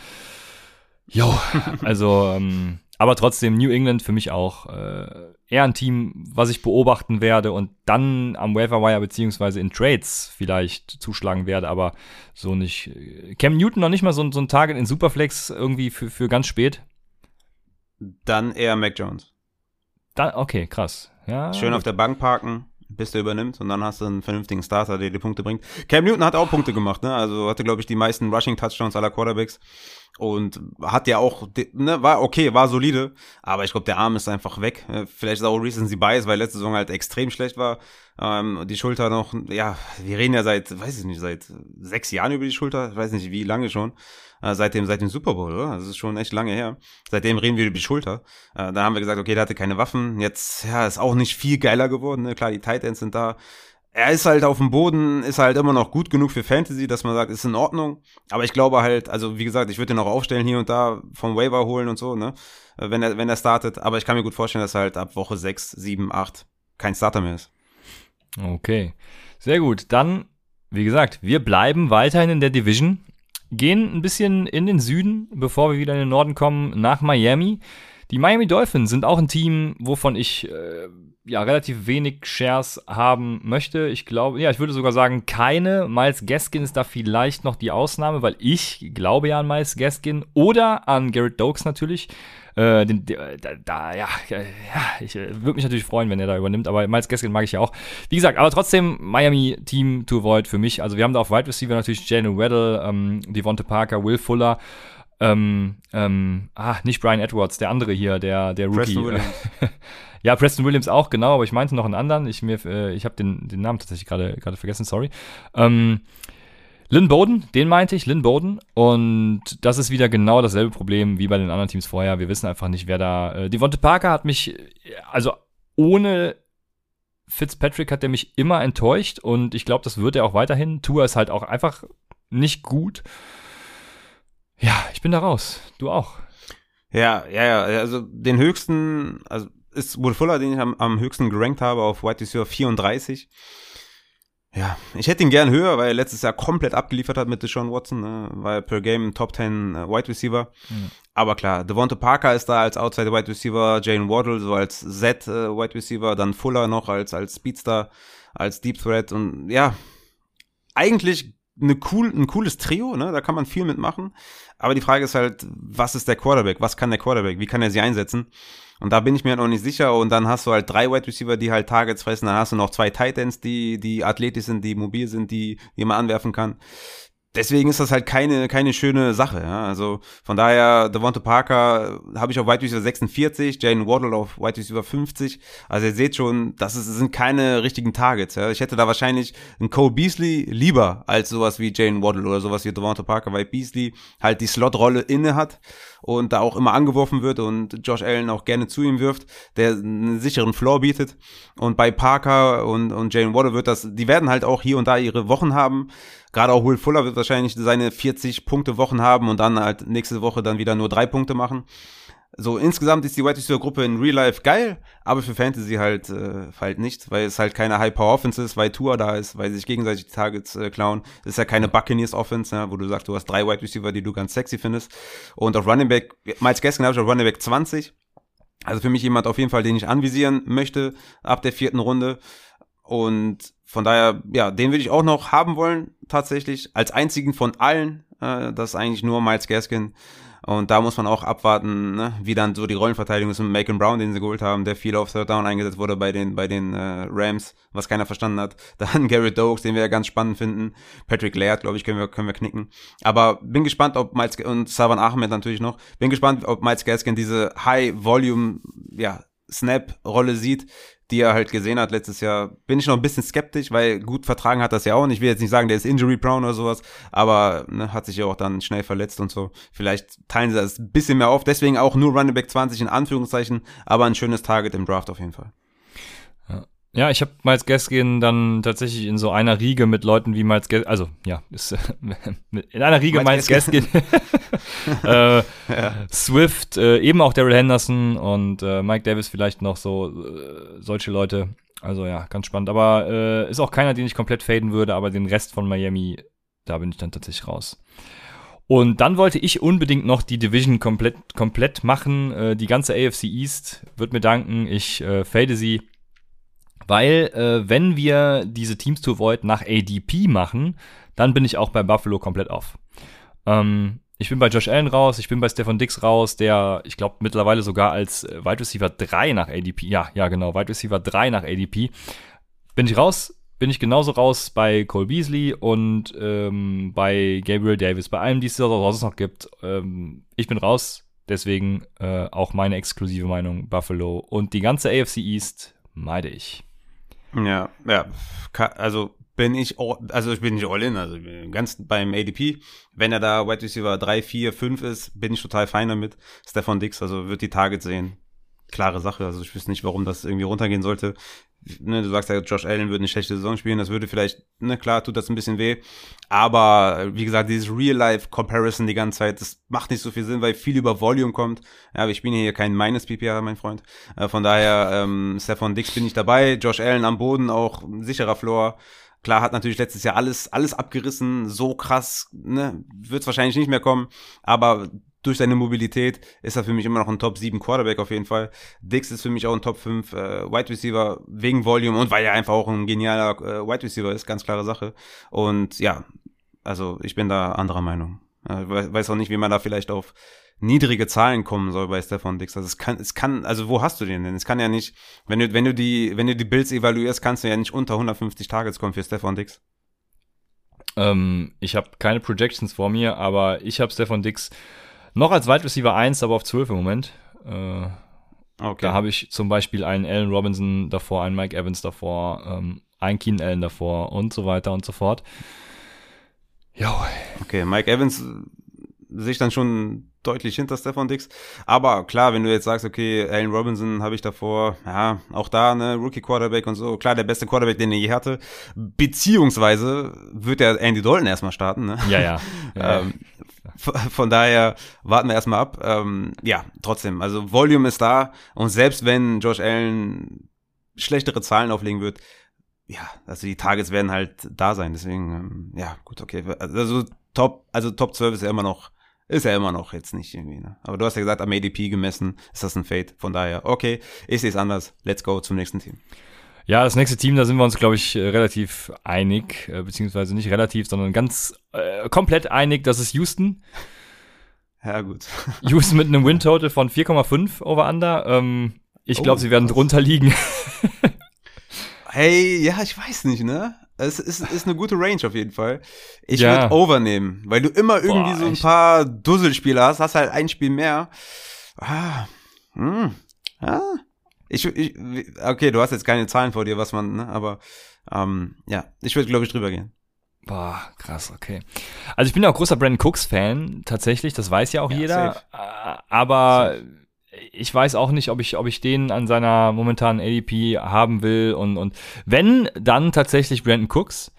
S1: Jo, also, ähm, aber trotzdem New England für mich auch äh, eher ein Team, was ich beobachten werde und dann am Waiver Wire beziehungsweise in Trades vielleicht zuschlagen werde, aber so nicht. Cam Newton noch nicht mal so, so ein Target in Superflex irgendwie für, für ganz spät?
S2: Dann eher Mac Jones.
S1: Dann, okay, krass. Ja,
S2: Schön auf der Bank parken, bis der übernimmt und dann hast du einen vernünftigen Starter, der die Punkte bringt. Cam Newton hat auch Punkte gemacht, ne? Also hatte, glaube ich, die meisten Rushing-Touchdowns aller Quarterbacks und hat ja auch, ne, war okay, war solide, aber ich glaube, der Arm ist einfach weg. Äh, vielleicht ist auch Recency Bias, weil letzte Saison halt extrem schlecht war. Ähm, die Schulter noch, ja, wir reden ja seit, weiß ich nicht, seit sechs Jahren über die Schulter, ich weiß nicht wie lange schon äh, seit, dem, seit dem Super Bowl, oder? Das ist schon echt lange her. Seitdem reden wir über die Schulter. Äh, da haben wir gesagt, okay, der hatte keine Waffen. Jetzt, ja, ist auch nicht viel geiler geworden. Ne? Klar, die Tight Ends sind da. Er ist halt auf dem Boden, ist halt immer noch gut genug für Fantasy, dass man sagt, ist in Ordnung. Aber ich glaube halt, also wie gesagt, ich würde ihn auch aufstellen hier und da vom Waiver holen und so, ne? Wenn er, wenn er startet. Aber ich kann mir gut vorstellen, dass er halt ab Woche 6, 7, 8 kein Starter mehr ist.
S1: Okay. Sehr gut. Dann, wie gesagt, wir bleiben weiterhin in der Division gehen ein bisschen in den Süden, bevor wir wieder in den Norden kommen, nach Miami. Die Miami Dolphins sind auch ein Team, wovon ich äh, ja relativ wenig Shares haben möchte. Ich glaube, ja, ich würde sogar sagen, keine. Miles Gaskin ist da vielleicht noch die Ausnahme, weil ich glaube ja an Miles Gaskin oder an Garrett Dokes natürlich. Äh, den, da, da, ja, ja, ich äh, würde mich natürlich freuen, wenn er da übernimmt, aber Miles Gaskin mag ich ja auch. Wie gesagt, aber trotzdem Miami Team to avoid für mich. Also wir haben da auf Wide Receiver natürlich Jalen Weddle, ähm, Devonta Parker, Will Fuller. Ähm, ähm, ah, nicht Brian Edwards, der andere hier, der, der Rookie. Preston Williams. ja, Preston Williams auch, genau, aber ich meinte noch einen anderen. Ich, mir, äh, ich habe den, den Namen tatsächlich gerade vergessen, sorry. Ähm, Lynn Bowden, den meinte ich, Lynn Bowden. Und das ist wieder genau dasselbe Problem wie bei den anderen Teams vorher. Wir wissen einfach nicht, wer da. Äh, Devonte Parker hat mich, also ohne Fitzpatrick hat er mich immer enttäuscht und ich glaube, das wird er auch weiterhin. Tour ist halt auch einfach nicht gut. Ja, ich bin da raus. Du auch.
S2: Ja, ja, ja. Also den höchsten, also ist Will Fuller, den ich am, am höchsten gerankt habe auf White Receiver 34. Ja, ich hätte ihn gern höher, weil er letztes Jahr komplett abgeliefert hat mit Deshaun Watson, ne? war er per Game Top 10 äh, Wide Receiver. Mhm. Aber klar, Devonta Parker ist da als Outside Wide Receiver, Jane Waddle so als Z äh, Wide Receiver, dann Fuller noch als als Speedster, als Deep Threat und ja, eigentlich eine cool, ein cooles Trio, ne? Da kann man viel mitmachen. Aber die Frage ist halt, was ist der Quarterback? Was kann der Quarterback? Wie kann er sie einsetzen? Und da bin ich mir noch nicht sicher. Und dann hast du halt drei Wide Receiver, die halt Targets fressen. Dann hast du noch zwei Titans, die, die athletisch sind, die mobil sind, die, die man anwerfen kann deswegen ist das halt keine, keine schöne Sache. Ja? Also von daher, Devonta Parker habe ich auf Wide Receiver 46, Jane Waddle auf Wide Receiver 50. Also ihr seht schon, das ist, sind keine richtigen Targets. Ja? Ich hätte da wahrscheinlich einen Cole Beasley lieber als sowas wie Jane Waddle oder sowas wie Devonta Parker, weil Beasley halt die Slot-Rolle inne hat und da auch immer angeworfen wird und Josh Allen auch gerne zu ihm wirft, der einen sicheren Floor bietet. Und bei Parker und, und Jalen Waddle wird das, die werden halt auch hier und da ihre Wochen haben. Gerade auch Will Fuller wird wahrscheinlich seine 40 Punkte Wochen haben und dann halt nächste Woche dann wieder nur drei Punkte machen. So insgesamt ist die White Receiver Gruppe in Real Life geil, aber für Fantasy halt äh, halt nicht, weil es halt keine High Power Offense ist, weil Tour da ist, weil sie sich gegenseitig die Targets äh, klauen. Es ist ja keine Buccaneers Offense, ja, wo du sagst, du hast drei White Receiver, die du ganz sexy findest. Und auf Running Back, Miles Gaskin habe ich auf Running Back 20. Also für mich jemand auf jeden Fall, den ich anvisieren möchte ab der vierten Runde. Und von daher, ja, den würde ich auch noch haben wollen, tatsächlich, als einzigen von allen. Äh, das ist eigentlich nur Miles Gaskin. Und da muss man auch abwarten, ne, wie dann so die Rollenverteidigung ist mit Macon Brown, den sie geholt haben, der viel auf Third Down eingesetzt wurde bei den, bei den äh, Rams, was keiner verstanden hat. Dann Garrett Dokes, den wir ja ganz spannend finden. Patrick Laird, glaube ich, können wir, können wir knicken. Aber bin gespannt, ob Miles, und Savan Ahmed natürlich noch, bin gespannt, ob Miles Gaskin diese High-Volume, ja, Snap-Rolle sieht, die er halt gesehen hat letztes Jahr, bin ich noch ein bisschen skeptisch, weil gut vertragen hat das ja auch. Und ich will jetzt nicht sagen, der ist injury prone oder sowas, aber ne, hat sich ja auch dann schnell verletzt und so. Vielleicht teilen sie das ein bisschen mehr auf. Deswegen auch nur Running Back 20 in Anführungszeichen, aber ein schönes Target im Draft auf jeden Fall.
S1: Ja, ich habe Miles Gaskin dann tatsächlich in so einer Riege mit Leuten wie Miles Gaskin, also ja, ist, in einer Riege Miles, Miles Gaskin, äh, ja. Swift, äh, eben auch Daryl Henderson und äh, Mike Davis vielleicht noch so äh, solche Leute. Also ja, ganz spannend. Aber äh, ist auch keiner, den ich komplett faden würde, aber den Rest von Miami, da bin ich dann tatsächlich raus. Und dann wollte ich unbedingt noch die Division komplett, komplett machen. Äh, die ganze AFC East wird mir danken. Ich äh, fade sie weil, äh, wenn wir diese Teams to Avoid nach ADP machen, dann bin ich auch bei Buffalo komplett auf. Ähm, ich bin bei Josh Allen raus, ich bin bei Stefan Dix raus, der, ich glaube, mittlerweile sogar als äh, Wide Receiver 3 nach ADP, ja, ja, genau, Wide Receiver 3 nach ADP. Bin ich raus, bin ich genauso raus bei Cole Beasley und ähm, bei Gabriel Davis, bei allem, die es sonst noch gibt. Ähm, ich bin raus, deswegen äh, auch meine exklusive Meinung Buffalo und die ganze AFC East meide ich.
S2: Ja, ja, also bin ich, also ich bin nicht all in, also ganz beim ADP. Wenn er da Wide Receiver 3, 4, 5 ist, bin ich total fein damit. Stefan Dix, also wird die Targets sehen. Klare Sache, also ich wüsste nicht, warum das irgendwie runtergehen sollte ne, du sagst ja, Josh Allen würde eine schlechte Saison spielen, das würde vielleicht, ne, klar, tut das ein bisschen weh. Aber wie gesagt, dieses Real-Life-Comparison die ganze Zeit, das macht nicht so viel Sinn, weil viel über Volume kommt. Ja, wir spielen hier kein meines PPR, mein Freund. Äh, von daher, ähm, Stefan Dix bin ich dabei, Josh Allen am Boden, auch sicherer Floor. Klar, hat natürlich letztes Jahr alles, alles abgerissen, so krass, ne, wird es wahrscheinlich nicht mehr kommen, aber durch seine Mobilität ist er für mich immer noch ein Top 7 Quarterback auf jeden Fall. Dix ist für mich auch ein Top 5 äh, Wide Receiver wegen Volume und weil er einfach auch ein genialer äh, Wide Receiver ist, ganz klare Sache. Und ja, also ich bin da anderer Meinung. Äh, weiß auch nicht, wie man da vielleicht auf niedrige Zahlen kommen soll bei Stefan Dix. Also es kann, es kann, also wo hast du den denn? Es kann ja nicht, wenn du, wenn du die, wenn du die Bills evaluierst, kannst du ja nicht unter 150 Targets kommen für Stefan Dix.
S1: Ähm, ich habe keine Projections vor mir, aber ich habe Stefan Dix noch als Wide Receiver 1, aber auf 12 im Moment. Äh, okay. Da habe ich zum Beispiel einen Allen Robinson davor, einen Mike Evans davor, ähm, einen Keen Allen davor und so weiter und so fort.
S2: Jo. Okay, Mike Evans sich dann schon deutlich hinter Stefan Dix. Aber klar, wenn du jetzt sagst, okay, Allen Robinson habe ich davor, ja, auch da, ne, Rookie Quarterback und so, klar, der beste Quarterback, den er je hatte. Beziehungsweise wird der Andy Dalton erstmal starten, ne?
S1: Ja, ja. ja.
S2: ähm, von daher warten wir erstmal ab. Ähm, ja, trotzdem, also Volume ist da und selbst wenn Josh Allen schlechtere Zahlen auflegen wird, ja, also die Targets werden halt da sein. Deswegen, ähm, ja, gut, okay. Also Top, also Top 12 ist ja immer noch ist ja immer noch jetzt nicht irgendwie, ne? Aber du hast ja gesagt, am ADP gemessen ist das ein Fade. Von daher, okay, ich sehe es anders. Let's go zum nächsten Team.
S1: Ja, das nächste Team, da sind wir uns, glaube ich, relativ einig, äh, beziehungsweise nicht relativ, sondern ganz äh, komplett einig, das ist Houston.
S2: Ja, gut.
S1: Houston mit einem Win-Total von 4,5 over under. Ähm, ich glaube, oh, sie werden drunter liegen.
S2: hey, ja, ich weiß nicht, ne? Es ist, ist eine gute Range auf jeden Fall. Ich ja. würde Over nehmen, weil du immer irgendwie Boah, so ein paar Dusselspiele hast, hast halt ein Spiel mehr. Ah, hm, ah. Ich, ich, okay, du hast jetzt keine Zahlen vor dir, was man, ne, aber ähm, ja, ich würde, glaube ich, drüber gehen.
S1: Boah, krass, okay. Also ich bin ja auch großer Brandon Cooks-Fan, tatsächlich, das weiß ja auch ja, jeder. Safe. Äh, aber safe ich weiß auch nicht, ob ich, ob ich den an seiner momentanen ADP haben will. Und, und wenn, dann tatsächlich Brandon Cooks.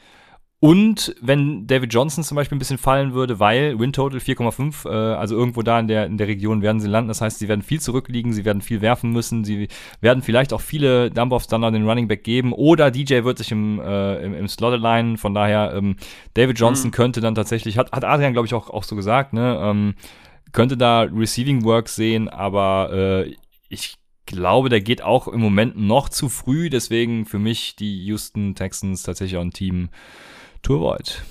S1: Und wenn David Johnson zum Beispiel ein bisschen fallen würde, weil Win Total 4,5, äh, also irgendwo da in der, in der Region werden sie landen. Das heißt, sie werden viel zurückliegen, sie werden viel werfen müssen, sie werden vielleicht auch viele Dump-Offs dann an den Running Back geben oder DJ wird sich im, äh, im, im Slot alignen. Von daher, ähm, David Johnson mhm. könnte dann tatsächlich, hat, hat Adrian, glaube ich, auch, auch so gesagt, ne, ähm, könnte da Receiving Work sehen, aber äh, ich glaube, der geht auch im Moment noch zu früh. Deswegen für mich die Houston Texans tatsächlich auch ein Team to avoid.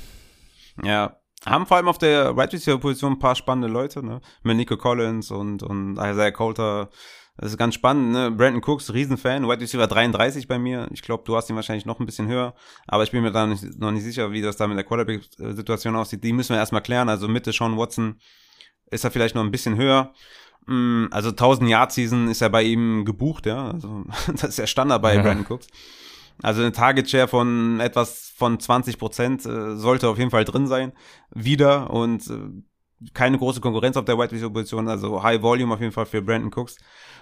S2: Ja, haben vor allem auf der Right Receiver Position ein paar spannende Leute, ne? Mit Nico Collins und, und Isaiah Coulter. Das ist ganz spannend, ne? Brandon Cooks, Riesenfan. White Receiver 33 bei mir. Ich glaube, du hast ihn wahrscheinlich noch ein bisschen höher. Aber ich bin mir da nicht, noch nicht sicher, wie das da mit der Quarterback-Situation aussieht. Die müssen wir erstmal klären. Also Mitte Sean Watson, ist er vielleicht noch ein bisschen höher. Mm, also 1000 Yard Season ist ja bei ihm gebucht, ja. Also das ist ja Standard bei ja. Brandon Cooks. Also eine Target Share von etwas von 20 Prozent äh, sollte auf jeden Fall drin sein. Wieder und äh, keine große Konkurrenz auf der Wide Receiver Position, also High Volume auf jeden Fall für Brandon Cooks.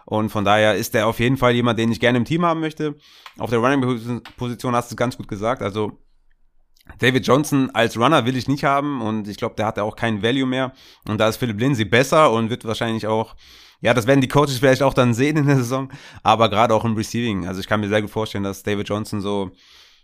S2: Und von daher ist er auf jeden Fall jemand, den ich gerne im Team haben möchte. Auf der Running Position hast du es ganz gut gesagt. Also David Johnson als Runner will ich nicht haben und ich glaube, der hat ja auch keinen Value mehr. Und da ist Philip Lindsay besser und wird wahrscheinlich auch, ja, das werden die Coaches vielleicht auch dann sehen in der Saison, aber gerade auch im Receiving. Also ich kann mir sehr gut vorstellen, dass David Johnson so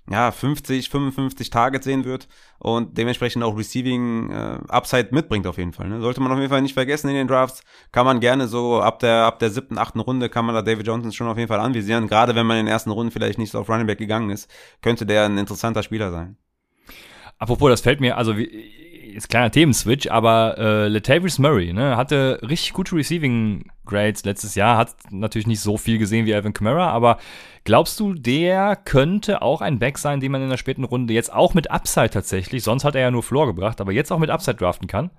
S2: ja, 50, 55 Targets sehen wird und dementsprechend auch Receiving äh, Upside mitbringt auf jeden Fall. Ne? Sollte man auf jeden Fall nicht vergessen in den Drafts, kann man gerne so ab der ab der siebten, achten Runde kann man da David Johnson schon auf jeden Fall anvisieren. Gerade wenn man in den ersten Runden vielleicht nicht so auf Running Back gegangen ist, könnte der ein interessanter Spieler sein.
S1: Apropos, das fällt mir, also jetzt kleiner Themenswitch, aber äh, Latavius Murray ne, hatte richtig gute Receiving Grades letztes Jahr, hat natürlich nicht so viel gesehen wie Alvin Kamara, aber glaubst du, der könnte auch ein Back sein, den man in der späten Runde jetzt auch mit Upside tatsächlich, sonst hat er ja nur Floor gebracht, aber jetzt auch mit Upside draften kann?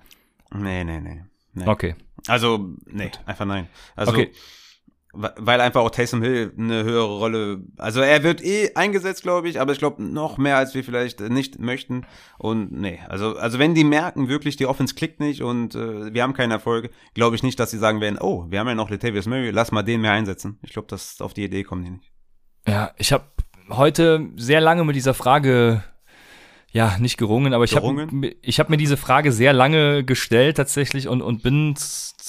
S2: Nee, nee, nee. nee.
S1: Okay.
S2: Also, nee, Gut. einfach nein. Also,
S1: okay
S2: weil einfach auch Taysom Hill eine höhere Rolle, also er wird eh eingesetzt, glaube ich, aber ich glaube noch mehr, als wir vielleicht nicht möchten. Und nee, also, also wenn die merken wirklich, die Offense klickt nicht und äh, wir haben keinen Erfolg, glaube ich nicht, dass sie sagen werden, oh, wir haben ja noch Latavius Murray, lass mal den mehr einsetzen. Ich glaube, dass auf die Idee kommen die nicht.
S1: Ja, ich habe heute sehr lange mit dieser Frage ja, nicht gerungen, aber ich habe ich hab mir diese Frage sehr lange gestellt tatsächlich und, und bin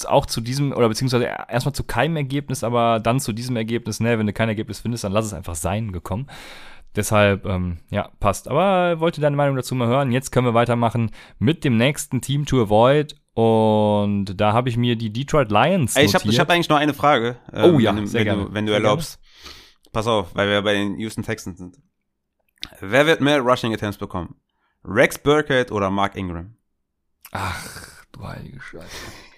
S1: auch zu diesem, oder beziehungsweise erstmal zu keinem Ergebnis, aber dann zu diesem Ergebnis, ne, wenn du kein Ergebnis findest, dann lass es einfach sein gekommen. Deshalb, ähm, ja, passt. Aber wollte deine Meinung dazu mal hören. Jetzt können wir weitermachen mit dem nächsten Team to Avoid. Und da habe ich mir die Detroit Lions.
S2: Ey, ich habe hab eigentlich noch eine Frage.
S1: Ähm, oh ja,
S2: wenn,
S1: sehr
S2: wenn
S1: gerne.
S2: Du, wenn du erlaubst. Pass auf, weil wir bei den Houston Texans sind. Wer wird mehr Rushing Attempts bekommen? Rex Burkhead oder Mark Ingram?
S1: Ach, du heilige Scheiße.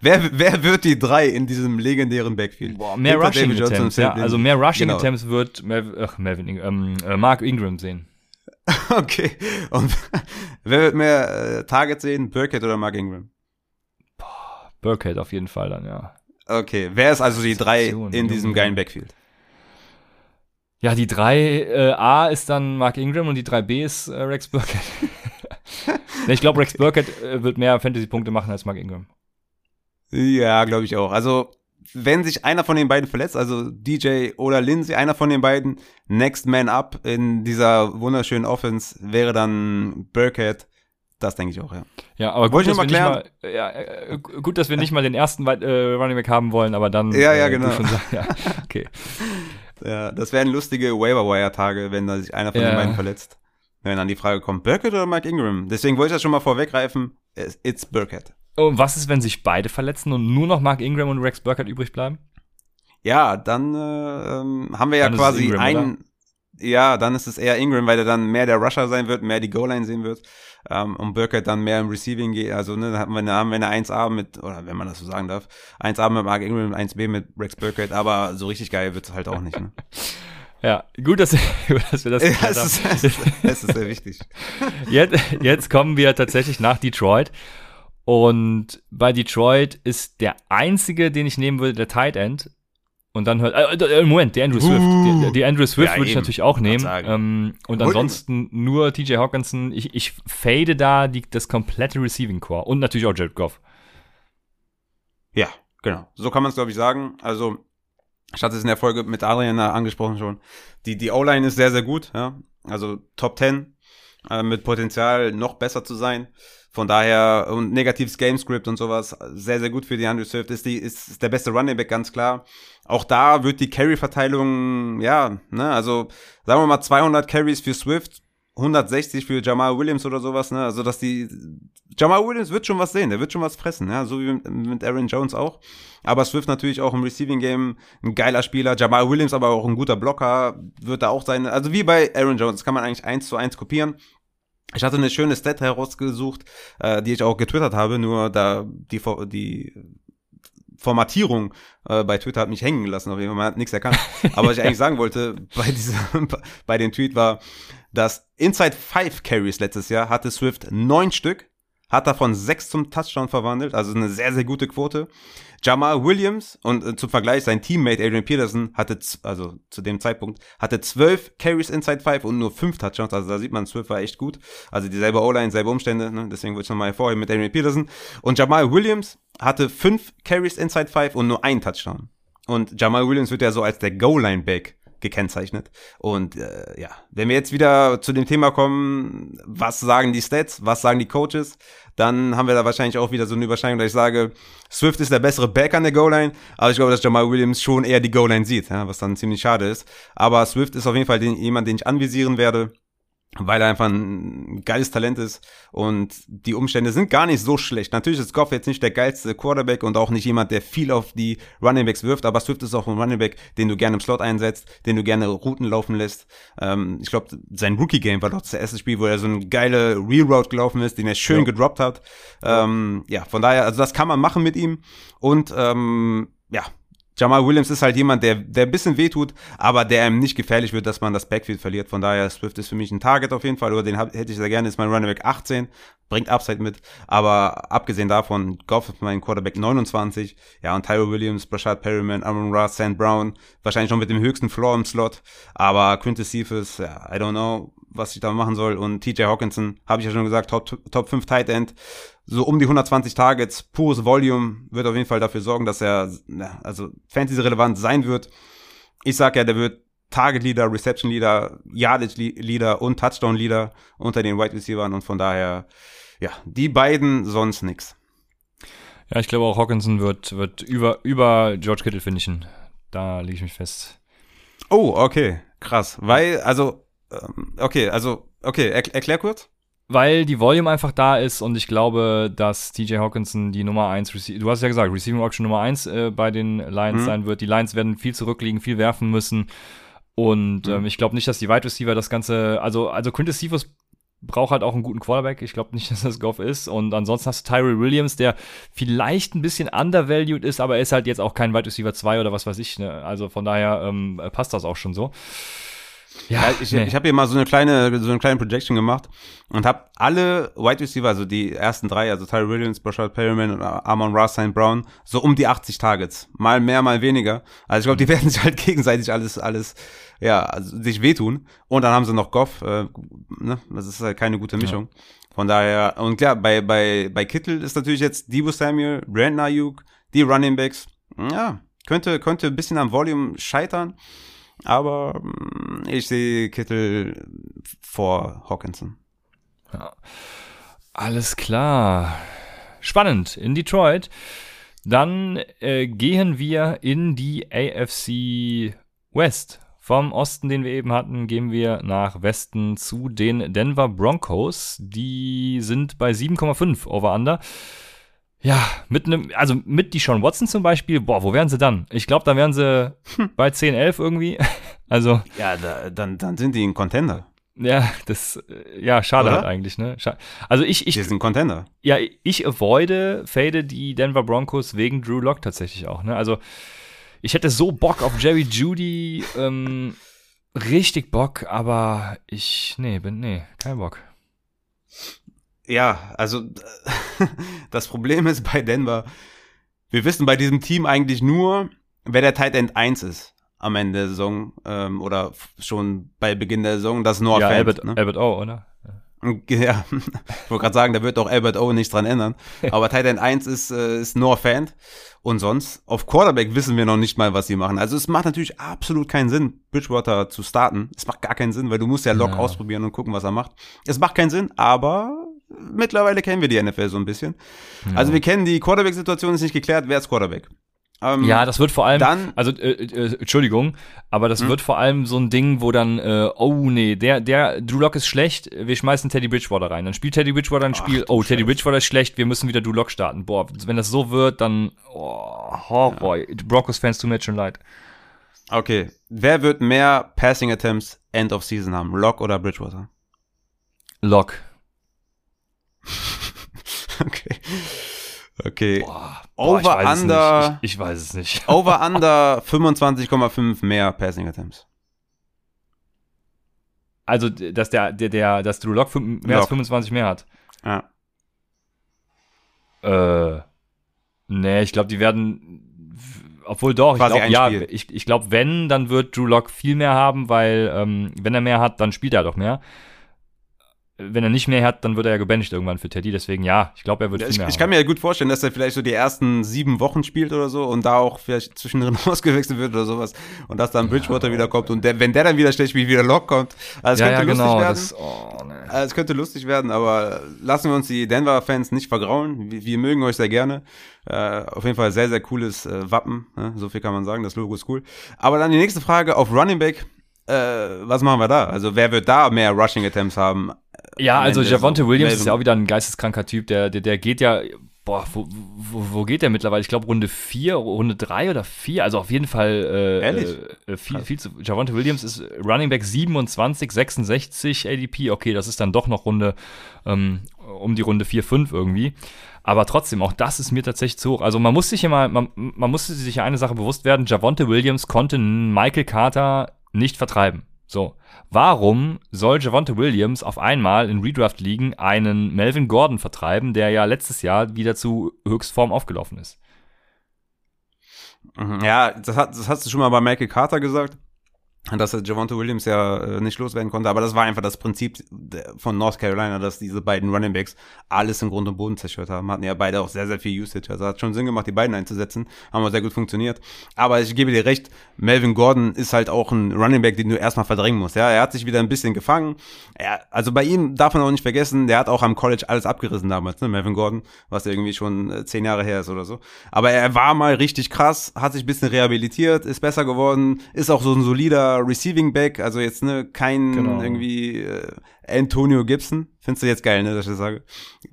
S2: Wer, wer wird die drei in diesem legendären Backfield?
S1: Boah, mehr Hinter Rushing Attempts, ja, also mehr Rushing genau. Attempts wird Mer ach, Melvin, ähm, äh, Mark Ingram sehen.
S2: okay. Und wer wird mehr äh, Targets sehen, Burkhead oder Mark Ingram?
S1: Boah, Burkhead auf jeden Fall dann, ja.
S2: Okay, wer ist also die drei in diesem geilen Backfield?
S1: Ja, die 3A äh, ist dann Mark Ingram und die 3B ist äh, Rex Burkett. ich glaube, Rex Burkett äh, wird mehr Fantasy-Punkte machen als Mark Ingram.
S2: Ja, glaube ich auch. Also, wenn sich einer von den beiden verletzt, also DJ oder Lindsay, einer von den beiden, Next Man Up in dieser wunderschönen Offense wäre dann Burkett. Das denke ich auch, ja.
S1: Ja, aber gut, dass, wir nicht mal, ja, äh, gut, dass wir nicht mal den ersten äh, Running Back haben wollen, aber dann.
S2: Ja, ja, äh, genau.
S1: Sagen, ja, okay.
S2: Ja, das wären lustige Waiver-Wire-Tage, wenn da sich einer von ja. den beiden verletzt. Wenn dann die Frage kommt, Burkett oder Mike Ingram? Deswegen wollte ich das schon mal vorweggreifen. It's Burkett.
S1: Und was ist, wenn sich beide verletzen und nur noch Mark Ingram und Rex Burkett übrig bleiben?
S2: Ja, dann äh, ähm, haben wir ja dann quasi einen. Ja, dann ist es eher Ingram, weil er dann mehr der Rusher sein wird, mehr die Goal-Line sehen wird. Ähm, und Burkett dann mehr im Receiving geht. Also, ne, dann haben wir, haben wir eine 1A mit, oder wenn man das so sagen darf, 1A mit Mark Ingram, 1B mit Rex Burkett, aber so richtig geil wird es halt auch nicht, ne?
S1: Ja, gut, dass, dass wir das
S2: ja, das, ist, das, ist, das ist sehr wichtig.
S1: Jetzt, jetzt kommen wir tatsächlich nach Detroit. Und bei Detroit ist der einzige, den ich nehmen würde, der Tight End. Und dann hört, äh, äh, Moment, die Andrew Swift. Uh, die, die, Andrew Swift ja, würde ich natürlich auch nehmen. Ähm, und ansonsten nur TJ Hawkinson. Ich, ich fade da die, das komplette Receiving Core. Und natürlich auch Jared Goff.
S2: Ja, genau. So kann man es, glaube ich, sagen. Also, ich hatte es in der Folge mit Adrian angesprochen schon. Die, die O-Line ist sehr, sehr gut. Ja? Also Top 10 äh, mit Potenzial, noch besser zu sein. Von daher, und negatives Gamescript und sowas, sehr, sehr gut für die Andrew Swift. Ist, die, ist, ist der beste Running Back, ganz klar. Auch da wird die Carry-Verteilung, ja, ne, also sagen wir mal 200 Carries für Swift, 160 für Jamal Williams oder sowas, ne, also dass die, Jamal Williams wird schon was sehen, der wird schon was fressen, ja, so wie mit, Aaron Jones auch. Aber Swift natürlich auch im Receiving Game ein geiler Spieler, Jamal Williams aber auch ein guter Blocker, wird da auch sein, also wie bei Aaron Jones, das kann man eigentlich eins zu eins kopieren. Ich hatte eine schöne Stat herausgesucht, äh, die ich auch getwittert habe, nur da die, die Formatierung äh, bei Twitter hat mich hängen gelassen, auf jeden Fall, man hat nichts erkannt. Aber was ich eigentlich sagen wollte bei diesem, bei dem Tweet war, dass Inside 5 Carries letztes Jahr hatte Swift neun Stück, hat davon sechs zum Touchdown verwandelt, also eine sehr, sehr gute Quote. Jamal Williams und äh, zum Vergleich sein Teammate Adrian Peterson hatte, also zu dem Zeitpunkt, hatte zwölf Carries inside five und nur fünf Touchdowns, also da sieht man, zwölf war echt gut. Also dieselbe O-Line, selbe Umstände, ne? deswegen wollte ich nochmal hervorheben mit Adrian Peterson. Und Jamal Williams hatte fünf Carries inside five und nur ein Touchdown. Und Jamal Williams wird ja so als der Goal-Line-Back gekennzeichnet. Und äh, ja, wenn wir jetzt wieder zu dem Thema kommen, was sagen die Stats, was sagen die Coaches, dann haben wir da wahrscheinlich auch wieder so eine Überschneidung, dass ich sage, Swift ist der bessere Back an der Goal-Line, aber ich glaube, dass Jamal Williams schon eher die Goal-Line sieht, ja, was dann ziemlich schade ist. Aber Swift ist auf jeden Fall den, jemand, den ich anvisieren werde weil er einfach ein geiles Talent ist und die Umstände sind gar nicht so schlecht. Natürlich ist Goff jetzt nicht der geilste Quarterback und auch nicht jemand, der viel auf die Running Backs wirft, aber Swift ist auch ein Running Back, den du gerne im Slot einsetzt, den du gerne Routen laufen lässt. Ähm, ich glaube, sein Rookie-Game war doch das erste Spiel, wo er so eine geile Reroute gelaufen ist, den er schön ja. gedroppt hat. Ähm, ja, von daher, also das kann man machen mit ihm und ähm, ja, Jamal Williams ist halt jemand, der, der ein bisschen wehtut, aber der ihm nicht gefährlich wird, dass man das Backfield verliert. Von daher, Swift ist für mich ein Target auf jeden Fall, oder den hab, hätte ich sehr gerne, ist mein Running Back 18, bringt Upside mit, aber abgesehen davon, Goff ist mein Quarterback 29, ja, und Tyro Williams, Brashad Perryman, Aaron Ross, Sand Brown, wahrscheinlich schon mit dem höchsten Floor im Slot, aber Quintus Cephas, ja, I don't know, was ich da machen soll, und TJ Hawkinson, habe ich ja schon gesagt, Top, Top 5 Tight End, so um die 120 Targets, pures Volume, wird auf jeden Fall dafür sorgen, dass er, ja, also Fantasy-relevant sein wird. Ich sag ja, der wird Target Leader, Reception Leader, Yardage Leader und Touchdown Leader unter den Wide Receivers und von daher, ja, die beiden sonst nix.
S1: Ja, ich glaube auch Hawkinson wird, wird über, über George Kittle finishen. Da lege ich mich fest.
S2: Oh, okay, krass. Weil, also, ähm, okay, also, okay, er, erklär kurz
S1: weil die Volume einfach da ist und ich glaube, dass TJ Hawkinson die Nummer 1, du hast ja gesagt, Receiving Option Nummer 1 äh, bei den Lions mhm. sein wird. Die Lions werden viel zurückliegen, viel werfen müssen. Und mhm. ähm, ich glaube nicht, dass die Wide Receiver das Ganze, also, also Quintus Cephas braucht halt auch einen guten Quarterback. Ich glaube nicht, dass das Goff ist. Und ansonsten hast du Tyree Williams, der vielleicht ein bisschen undervalued ist, aber er ist halt jetzt auch kein Wide Receiver 2 oder was weiß ich. Ne? Also von daher ähm, passt das auch schon so.
S2: Ja, ja ich, nee. ich habe hier mal so eine kleine, so eine kleine Projection gemacht und habe alle Wide Receiver, also die ersten drei, also Tyler Williams, Brashard Perryman und Amon Ross St. Brown, so um die 80 Targets. Mal mehr, mal weniger. Also ich glaube, die werden sich halt gegenseitig alles, alles, ja, also sich wehtun. Und dann haben sie noch Goff, äh, ne? Das ist halt keine gute Mischung. Ja. Von daher, und klar, bei, bei, bei Kittel ist natürlich jetzt Debo Samuel, Brandon Ayuk, die Running Backs, ja, könnte, könnte ein bisschen am Volume scheitern. Aber mm, ich sehe Kittel vor Hawkinson.
S1: Ja. Alles klar. Spannend. In Detroit. Dann äh, gehen wir in die AFC West. Vom Osten, den wir eben hatten, gehen wir nach Westen zu den Denver Broncos. Die sind bei 7,5 Over-Under. Ja, mit einem, also mit die Sean Watson zum Beispiel, boah, wo wären sie dann? Ich glaube, da wären sie hm. bei 10, 11 irgendwie. Also.
S2: Ja, da, dann, dann sind die ein Contender.
S1: Ja, das, ja, schade Oder? halt eigentlich, ne? Also ich, ich.
S2: Die sind Contender.
S1: Ja, ich avoide, fade die Denver Broncos wegen Drew Lock tatsächlich auch, ne? Also, ich hätte so Bock auf Jerry Judy, ähm, richtig Bock, aber ich, nee, bin, nee, kein Bock.
S2: Ja, also das Problem ist bei Denver, wir wissen bei diesem Team eigentlich nur, wer der Tight End 1 ist am Ende der Saison ähm, oder schon bei Beginn der Saison, das ist Noah
S1: ja, Albert, ne? Albert O, oder?
S2: Ja, ich wollte gerade sagen, da wird auch Albert O nichts dran ändern. Aber Tight End 1 ist, äh, ist Noah Fant. Und sonst, auf Quarterback wissen wir noch nicht mal, was sie machen. Also es macht natürlich absolut keinen Sinn, Bridgewater zu starten. Es macht gar keinen Sinn, weil du musst ja Lock ja. ausprobieren und gucken, was er macht. Es macht keinen Sinn, aber mittlerweile kennen wir die NFL so ein bisschen. Ja. Also wir kennen die Quarterback-Situation, ist nicht geklärt, wer ist Quarterback.
S1: Ähm, ja, das wird vor allem, dann, also äh, äh, Entschuldigung, aber das hm? wird vor allem so ein Ding, wo dann, äh, oh nee, der, der Drew Lock ist schlecht, wir schmeißen Teddy Bridgewater rein. Dann spielt Teddy Bridgewater ein Spiel, oh, Teddy Bridgewater ist schlecht, wir müssen wieder Drew Lock starten. Boah, wenn das so wird, dann oh, Horror. Ja. Broncos-Fans tun mir jetzt schon leid.
S2: Okay, wer wird mehr Passing Attempts End of Season haben, Lock oder Bridgewater?
S1: Lock.
S2: okay. Okay.
S1: Boah, boah, over ich under. Ich, ich, weiß es nicht.
S2: over under 25,5 mehr Passing Attempts.
S1: Also, dass der, der, der, dass Drew Lock mehr Lock. als 25 mehr hat.
S2: Ja.
S1: Äh, nee, ich glaube, die werden obwohl doch, ich glaube, ja, ich, ich glaube, wenn, dann wird Drew Lock viel mehr haben, weil ähm, wenn er mehr hat, dann spielt er doch mehr wenn er nicht mehr hat, dann wird er ja gebencht irgendwann für Teddy. Deswegen ja, ich glaube, er wird
S2: ja,
S1: viel
S2: ich,
S1: mehr.
S2: Ich kann mir ja gut vorstellen, dass er vielleicht so die ersten sieben Wochen spielt oder so und da auch vielleicht zwischendrin ausgewechselt wird oder sowas und dass dann Bridgewater ja, wieder kommt und der, wenn der dann wieder schlecht spielt, wieder Lock kommt. Also es ja, könnte ja, lustig genau, werden. Das, oh, nee. also es könnte lustig werden, aber lassen wir uns die Denver-Fans nicht vergrauen. Wir, wir, mögen euch sehr gerne. Äh, auf jeden Fall sehr, sehr cooles äh, Wappen. Ne? So viel kann man sagen. Das Logo ist cool. Aber dann die nächste Frage auf Running Back. Äh, was machen wir da? Also wer wird da mehr Rushing Attempts haben?
S1: Ja, also Javonte so Williams ist ja auch wieder ein geisteskranker Typ, der, der, der geht ja, boah, wo, wo, wo geht der mittlerweile? Ich glaube Runde 4, Runde 3 oder 4, also auf jeden Fall äh,
S2: Ehrlich?
S1: Äh, viel, viel zu. Javonte Williams ist Running Back 27, 66 ADP, okay, das ist dann doch noch Runde ähm, um die Runde 4, 5 irgendwie. Aber trotzdem, auch das ist mir tatsächlich zu hoch. Also man muss sich ja mal, man, man musste sich ja eine Sache bewusst werden, Javonte Williams konnte Michael Carter nicht vertreiben. So. Warum soll Javonte Williams auf einmal in Redraft ligen einen Melvin Gordon vertreiben, der ja letztes Jahr wieder zu Höchstform aufgelaufen ist?
S2: Mhm. Ja, das, hat, das hast du schon mal bei Michael Carter gesagt dass er Javonte Williams ja äh, nicht loswerden konnte. Aber das war einfach das Prinzip von North Carolina, dass diese beiden Running Backs alles im Grund und Boden zerstört haben. Hatten ja beide auch sehr, sehr viel Usage. Also hat schon Sinn gemacht, die beiden einzusetzen. Haben auch sehr gut funktioniert. Aber ich gebe dir recht, Melvin Gordon ist halt auch ein Running Back, den du erstmal verdrängen musst. Ja, er hat sich wieder ein bisschen gefangen. Er, also bei ihm darf man auch nicht vergessen, der hat auch am College alles abgerissen damals, ne, Melvin Gordon, was irgendwie schon äh, zehn Jahre her ist oder so. Aber er war mal richtig krass, hat sich ein bisschen rehabilitiert, ist besser geworden, ist auch so ein solider Receiving Back, also jetzt ne kein genau. irgendwie äh, Antonio Gibson. Findest du jetzt geil, ne, dass ich das sage?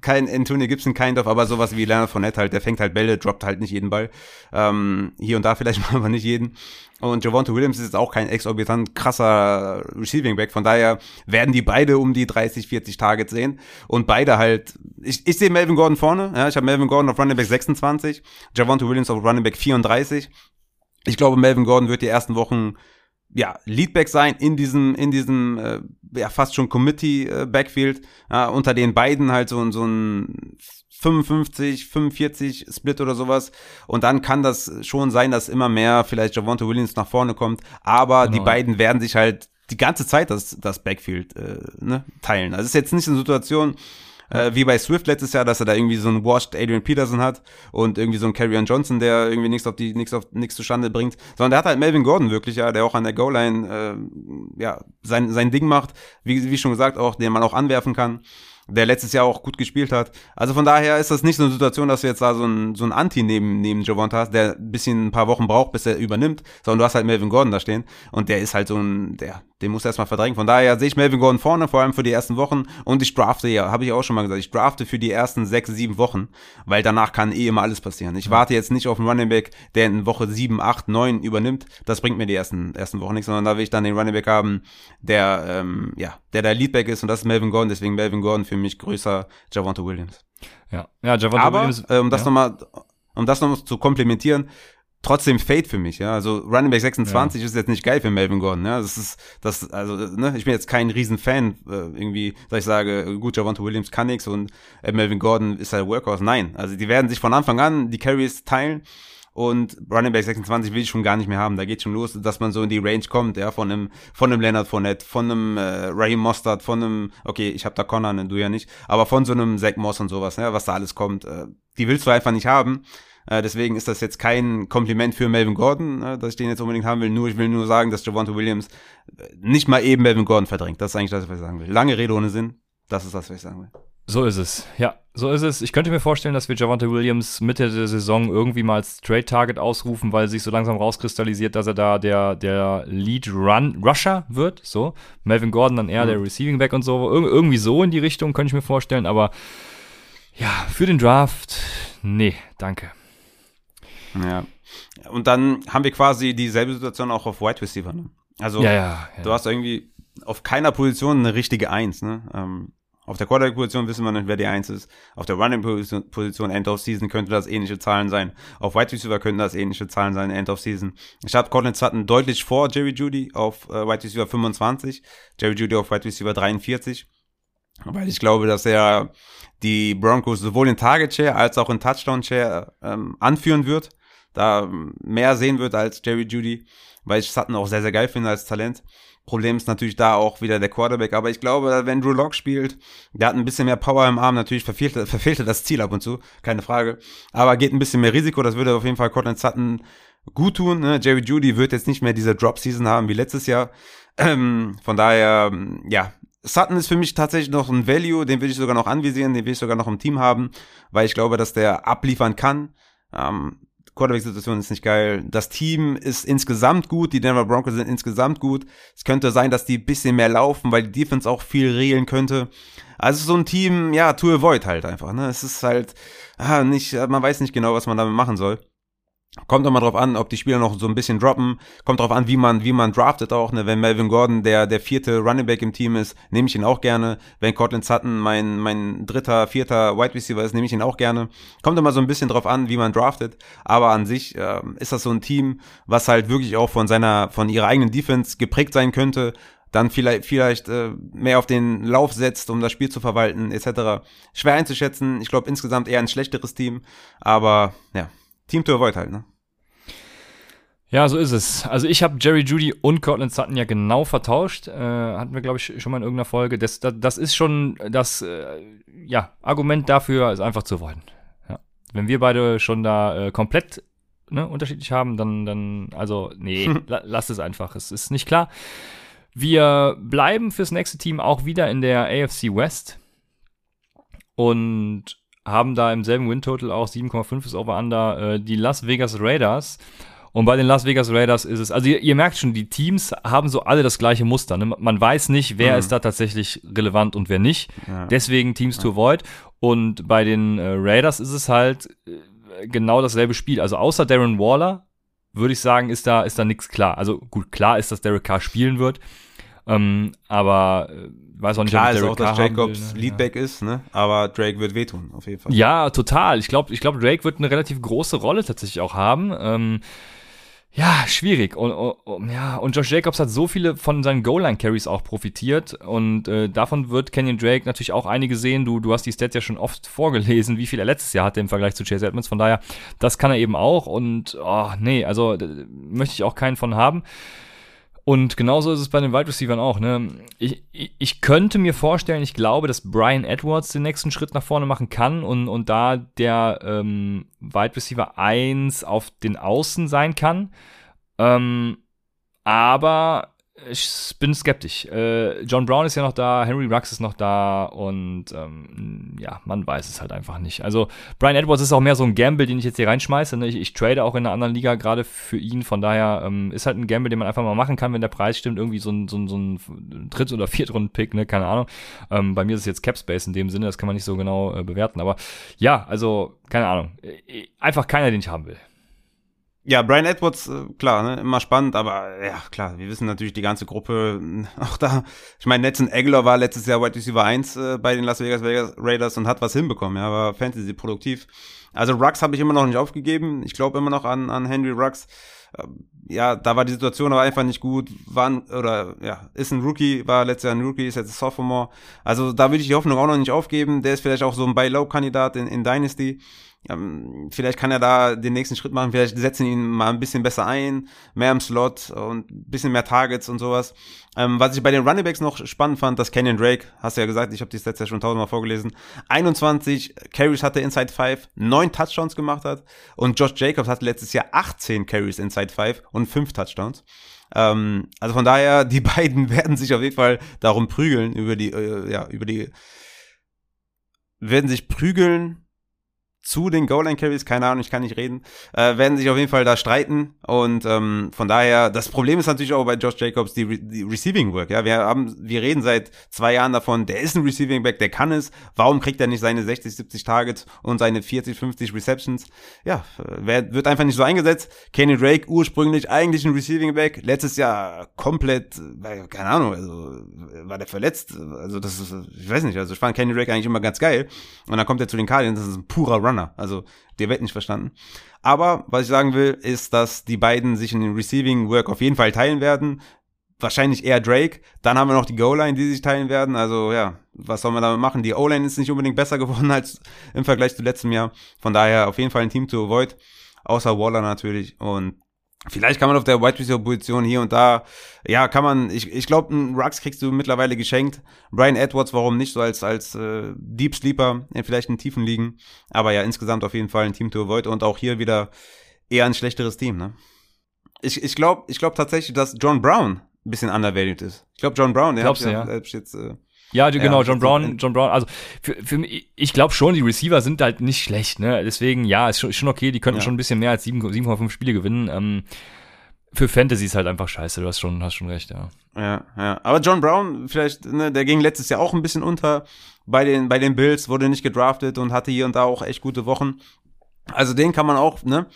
S2: Kein Antonio Gibson, kein of, aber sowas wie Leonard Fournette halt, der fängt halt Bälle, droppt halt nicht jeden Ball. Ähm, hier und da vielleicht mal, aber nicht jeden. Und Javonte Williams ist jetzt auch kein exorbitant krasser Receiving Back. Von daher werden die beide um die 30, 40 Targets sehen. Und beide halt, ich, ich sehe Melvin Gordon vorne. Ja, ich habe Melvin Gordon auf Running Back 26, Javonte Williams auf Running Back 34. Ich glaube, Melvin Gordon wird die ersten Wochen ja, Leadback sein in diesem, in diesem, äh, ja, fast schon Committee-Backfield. Äh, unter den beiden halt so, so ein 55, 45 Split oder sowas. Und dann kann das schon sein, dass immer mehr vielleicht Javonte Williams nach vorne kommt. Aber genau. die beiden werden sich halt die ganze Zeit das, das Backfield äh, ne, teilen. Also es ist jetzt nicht eine Situation, äh, wie bei Swift letztes Jahr, dass er da irgendwie so einen washed Adrian Peterson hat und irgendwie so einen Carrion Johnson, der irgendwie nichts auf die nichts auf nichts zustande bringt, sondern der hat halt Melvin Gordon wirklich, ja, der auch an der Goal Line äh, ja sein sein Ding macht, wie wie schon gesagt auch, den man auch anwerfen kann der letztes Jahr auch gut gespielt hat. Also von daher ist das nicht so eine Situation, dass du jetzt da so ein, so ein Anti neben, neben Javonta hast, der ein bisschen ein paar Wochen braucht, bis er übernimmt, sondern du hast halt Melvin Gordon da stehen und der ist halt so ein, der, den muss erstmal verdrängen. Von daher sehe ich Melvin Gordon vorne, vor allem für die ersten Wochen und ich drafte ja, habe ich auch schon mal gesagt, ich drafte für die ersten sechs, sieben Wochen, weil danach kann eh immer alles passieren. Ich warte jetzt nicht auf einen Running Back, der in Woche sieben, acht, neun übernimmt. Das bringt mir die ersten, ersten Wochen nichts, sondern da will ich dann den Running Back haben, der, ähm, ja, der der Leadback ist und das ist Melvin Gordon, deswegen Melvin Gordon für mich größer Javonte Williams.
S1: Ja, ja Javonte
S2: Aber,
S1: Williams.
S2: Äh, um das ja. nochmal, um das nochmal zu komplementieren, trotzdem Fade für mich, ja. Also Running Back 26 ja. ist jetzt nicht geil für Melvin Gordon, ja. Das ist, das, also, ne, ich bin jetzt kein Riesenfan, äh, irgendwie, dass ich sage, gut, Javonte Williams kann nix und äh, Melvin Gordon ist halt Workhorse. Nein. Also die werden sich von Anfang an die Carries teilen. Und Running Back 26 will ich schon gar nicht mehr haben. Da geht schon los, dass man so in die Range kommt, ja, von einem, von einem Leonard Fournette, von einem äh, Raheem Mostert, von einem, okay, ich habe da Connor, ne, du ja nicht, aber von so einem Zach Moss und sowas, ja, was da alles kommt, äh, die willst du einfach nicht haben. Äh, deswegen ist das jetzt kein Kompliment für Melvin Gordon, äh, dass ich den jetzt unbedingt haben will. Nur, ich will nur sagen, dass Javante Williams äh, nicht mal eben Melvin Gordon verdrängt. Das ist eigentlich das, was ich sagen will. Lange Rede ohne Sinn. Das ist das, was ich sagen will.
S1: So ist es. Ja, so ist es. Ich könnte mir vorstellen, dass wir Javante Williams Mitte der Saison irgendwie mal als Trade Target ausrufen, weil sich so langsam rauskristallisiert, dass er da der, der Lead Run Rusher wird. So. Melvin Gordon dann eher mhm. der Receiving Back und so. Ir irgendwie so in die Richtung könnte ich mir vorstellen, aber ja, für den Draft, nee, danke.
S2: Ja. Und dann haben wir quasi dieselbe Situation auch auf Wide Receiver. Ne? Also,
S1: ja, ja,
S2: ja. du hast irgendwie auf keiner Position eine richtige Eins. Ne? Ähm, auf der Quarterback-Position wissen wir nicht, wer die Eins ist. Auf der Running-Position End of Season könnte das ähnliche Zahlen sein. Auf Wide Receiver könnten das ähnliche Zahlen sein, End of Season. Ich habe Cortland Sutton deutlich vor Jerry Judy auf äh, Wide Receiver 25, Jerry Judy auf Wide Receiver 43. weil ich glaube, dass er die Broncos sowohl in Target Share als auch in Touchdown Share ähm, anführen wird, da mehr sehen wird als Jerry Judy, weil ich Sutton auch sehr, sehr geil finde als Talent. Problem ist natürlich da auch wieder der Quarterback, aber ich glaube, wenn Drew Lock spielt, der hat ein bisschen mehr Power im Arm, natürlich verfehlt, verfehlt er das Ziel ab und zu, keine Frage, aber geht ein bisschen mehr Risiko, das würde auf jeden Fall Cortland Sutton gut tun. Ne? Jerry Judy wird jetzt nicht mehr diese Drop-Season haben wie letztes Jahr. Ähm, von daher, ja, Sutton ist für mich tatsächlich noch ein Value, den will ich sogar noch anvisieren, den will ich sogar noch im Team haben, weil ich glaube, dass der abliefern kann. Ähm, Quarterback-Situation ist nicht geil. Das Team ist insgesamt gut, die Denver Broncos sind insgesamt gut. Es könnte sein, dass die bisschen mehr laufen, weil die Defense auch viel regeln könnte. Also so ein Team, ja, to avoid halt einfach. Ne? Es ist halt ah, nicht, man weiß nicht genau, was man damit machen soll. Kommt immer drauf an, ob die Spieler noch so ein bisschen droppen. Kommt drauf an, wie man, wie man draftet auch. Ne? Wenn Melvin Gordon der, der vierte Running Back im Team ist, nehme ich ihn auch gerne. Wenn Cortland Sutton mein, mein dritter, vierter Wide Receiver ist, nehme ich ihn auch gerne. Kommt immer so ein bisschen drauf an, wie man draftet. Aber an sich äh, ist das so ein Team, was halt wirklich auch von seiner, von ihrer eigenen Defense geprägt sein könnte. Dann vielleicht, vielleicht äh, mehr auf den Lauf setzt, um das Spiel zu verwalten, etc. Schwer einzuschätzen. Ich glaube insgesamt eher ein schlechteres Team. Aber ja, Team to avoid halt, ne?
S1: Ja, so ist es. Also ich habe Jerry Judy und Cortland Sutton ja genau vertauscht. Äh, hatten wir, glaube ich, schon mal in irgendeiner Folge. Das, das, das ist schon das äh, ja, Argument dafür, es einfach zu wollen. Ja. Wenn wir beide schon da äh, komplett ne, unterschiedlich haben, dann, dann also, nee, la, lass es einfach. Es ist nicht klar. Wir bleiben fürs nächste Team auch wieder in der AFC West. Und haben da im selben Win-Total auch 7,5 ist Over-Under äh, die Las Vegas Raiders. Und bei den Las Vegas Raiders ist es, also ihr, ihr, merkt schon, die Teams haben so alle das gleiche Muster. Ne? Man weiß nicht, wer mhm. ist da tatsächlich relevant und wer nicht. Ja. Deswegen Teams ja. to avoid. Und bei den äh, Raiders ist es halt äh, genau dasselbe Spiel. Also außer Darren Waller würde ich sagen, ist da, ist da nichts klar. Also gut, klar ist, dass Derek Carr spielen wird. Ähm, aber äh, weiß auch nicht,
S2: Klar ob ist auch, dass Jacobs will, ne? Leadback ja. ist, ne? Aber Drake wird wehtun, auf jeden Fall.
S1: Ja, total. Ich glaube, ich glaube, Drake wird eine relativ große Rolle tatsächlich auch haben. Ähm, ja, schwierig. Und, und, ja, und Josh Jacobs hat so viele von seinen Goal-Line-Carries auch profitiert. Und äh, davon wird Kenyon Drake natürlich auch einige sehen. Du, du hast die Stats ja schon oft vorgelesen, wie viel er letztes Jahr hatte im Vergleich zu Chase Edmonds. Von daher, das kann er eben auch. Und oh, nee, also möchte ich auch keinen von haben. Und genauso ist es bei den Wide Receivers auch. Ne? Ich, ich, ich könnte mir vorstellen, ich glaube, dass Brian Edwards den nächsten Schritt nach vorne machen kann und, und da der ähm, Wide Receiver 1 auf den Außen sein kann. Ähm, aber ich bin skeptisch. Äh, John Brown ist ja noch da, Henry Rux ist noch da und ähm, ja, man weiß es halt einfach nicht. Also Brian Edwards ist auch mehr so ein Gamble, den ich jetzt hier reinschmeiße. Ne? Ich, ich, trade auch in einer anderen Liga gerade für ihn, von daher ähm, ist halt ein Gamble, den man einfach mal machen kann, wenn der Preis stimmt. Irgendwie so ein, so ein, so ein Dritt- oder Viertrunden-Pick, ne? keine Ahnung. Ähm, bei mir ist es jetzt Capspace in dem Sinne, das kann man nicht so genau äh, bewerten. Aber ja, also keine Ahnung. Äh, einfach keiner, den ich haben will.
S2: Ja, Brian Edwards, äh, klar, ne, immer spannend, aber ja, klar, wir wissen natürlich die ganze Gruppe, auch da, ich meine, Netson Aguilar war letztes Jahr Wide Receiver 1 äh, bei den Las Vegas Raiders und hat was hinbekommen, ja, war Fantasy produktiv. Also Rux habe ich immer noch nicht aufgegeben, ich glaube immer noch an, an Henry Rux. Ähm, ja, da war die Situation aber einfach nicht gut, war oder ja, ist ein Rookie, war letztes Jahr ein Rookie, ist jetzt ein Sophomore. Also da würde ich die Hoffnung auch noch nicht aufgeben, der ist vielleicht auch so ein Buy-Low-Kandidat in, in Dynasty. Ähm, vielleicht kann er da den nächsten Schritt machen, vielleicht setzen ihn mal ein bisschen besser ein, mehr im Slot und ein bisschen mehr Targets und sowas. Ähm, was ich bei den Runningbacks noch spannend fand, dass Kenyon Drake, hast du ja gesagt, ich habe die Stats ja schon tausendmal vorgelesen, 21 Carries hatte Inside 5, 9 Touchdowns gemacht hat und Josh Jacobs hatte letztes Jahr 18 Carries Inside 5 und 5 Touchdowns. Ähm, also von daher, die beiden werden sich auf jeden Fall darum prügeln, über die, äh, ja, über die, werden sich prügeln, zu den Goal-Line-Carries, keine Ahnung, ich kann nicht reden, äh, werden sich auf jeden Fall da streiten und ähm, von daher, das Problem ist natürlich auch bei Josh Jacobs die, Re die Receiving Work, ja, wir haben, wir reden seit zwei Jahren davon, der ist ein Receiving Back, der kann es, warum kriegt er nicht seine 60, 70 Targets und seine 40, 50 Receptions, ja, wer, wird einfach nicht so eingesetzt, Kenny Drake ursprünglich eigentlich ein Receiving Back, letztes Jahr komplett, keine Ahnung, also war der verletzt, also das ist, ich weiß nicht, also ich fand Kenny Drake eigentlich immer ganz geil und dann kommt er zu den Cardinals, das ist ein purer Run Runner. Also der wird nicht verstanden. Aber was ich sagen will, ist, dass die beiden sich in den Receiving Work auf jeden Fall teilen werden. wahrscheinlich eher Drake. Dann haben wir noch die Goal-Line, die sich teilen werden. Also ja, was soll man damit machen? Die O-Line ist nicht unbedingt besser geworden als im Vergleich zu letztem Jahr. Von daher auf jeden Fall ein Team to avoid. Außer Waller natürlich. Und Vielleicht kann man auf der Wide Receiver Position hier und da, ja, kann man, ich, ich glaube, einen Rux kriegst du mittlerweile geschenkt. Brian Edwards, warum nicht so als, als äh, Deep Sleeper in vielleicht in tiefen Ligen. Aber ja, insgesamt auf jeden Fall ein Team to avoid und auch hier wieder eher ein schlechteres Team, ne? Ich, ich glaube ich glaub tatsächlich, dass John Brown ein bisschen undervalued ist. Ich glaube, John Brown, der
S1: Glaubst
S2: hat
S1: du, ja?
S2: jetzt, äh,
S1: Ja, genau, John Brown, John Brown, also für, für mich, ich glaube schon, die Receiver sind halt nicht schlecht, ne? Deswegen, ja, ist schon, ist schon okay, die könnten
S2: Ja.
S1: schon ein bisschen mehr als 7 7,5 Spiele gewinnen. Ähm, für Fantasy ist halt einfach scheiße, du hast schon, hast schon recht, ja.
S2: Ja, ja. Aber John Brown, vielleicht, ne, der ging letztes Jahr auch ein bisschen unter bei den, bei den Bills, wurde nicht gedraftet und hatte hier und da auch echt gute Wochen. Also den kann man auch, ne,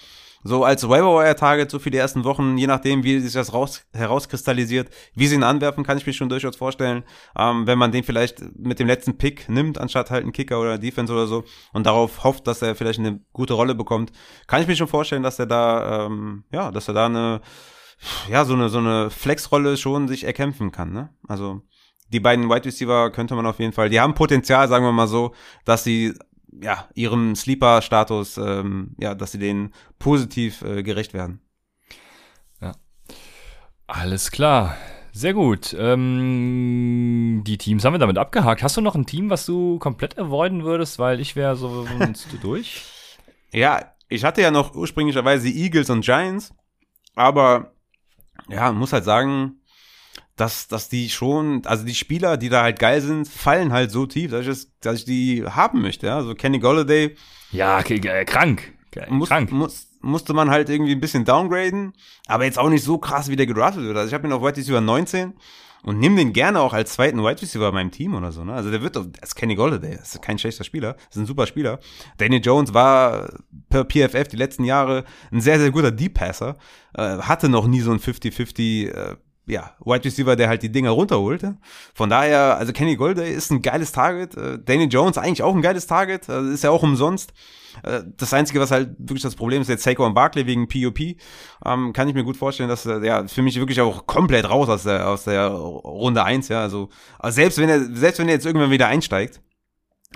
S2: so als Waiver-Wire-Target, so für die ersten Wochen, je nachdem, wie sich das raus, herauskristallisiert, wie sie ihn anwerfen, kann ich mir schon durchaus vorstellen. Ähm, wenn man den vielleicht mit dem letzten Pick nimmt, anstatt halt einen Kicker oder Defense oder so, und darauf hofft, dass er vielleicht eine gute Rolle bekommt, kann ich mir schon vorstellen, dass er da, ähm, ja, dass er da eine, ja, so eine, so eine Flex-Rolle schon sich erkämpfen kann, ne? Also, die beiden Wide Receiver könnte man auf jeden Fall, die haben Potenzial, sagen wir mal so, dass sie, ja, ihrem Sleeper-Status, ähm, ja, dass sie denen positiv äh, gerecht werden.
S1: Alles klar. Sehr gut. Ähm, die Teams haben wir damit abgehakt. Hast du noch ein Team, was du komplett avoiden würdest? Weil ich wäre so durch.
S2: Ja, ich hatte ja noch ursprünglicherweise die Eagles und Giants, aber ja, muss halt sagen, dass, dass die schon, also die Spieler, die da halt geil sind, fallen halt so tief, dass ich, das, dass ich die haben möchte. Ja? Also Kenny Golladay
S1: Ja, okay, äh, krank.
S2: Muss,
S1: krank.
S2: muss, musste man halt irgendwie ein bisschen downgraden, aber jetzt auch nicht so krass, wie der gedraftet wird. Also ich habe ihn auf Wide Receiver 19 und nimm den gerne auch als zweiten Wide Receiver in meinem Team oder so. Ne? Also der wird, doch- das ist Kenny Golladay, das ist kein schlechter Spieler, das ist ein super Spieler. Daniel Jones war per PFF die letzten Jahre ein sehr, sehr guter Deep Passer, äh, hatte noch nie so ein 50-50, äh, ja, Wide Receiver, der halt die Dinger runterholt. Von daher, also Kenny Golladay ist ein geiles Target, äh, Daniel Jones eigentlich auch ein geiles Target, äh, ist ja auch umsonst. Äh, Das Einzige, was halt wirklich das Problem ist, jetzt Saquon Barkley wegen POP, ähm, kann ich mir gut vorstellen, dass er ja für mich wirklich auch komplett raus aus der, aus der Runde 1, ja. Also selbst wenn er, selbst wenn er jetzt irgendwann wieder einsteigt,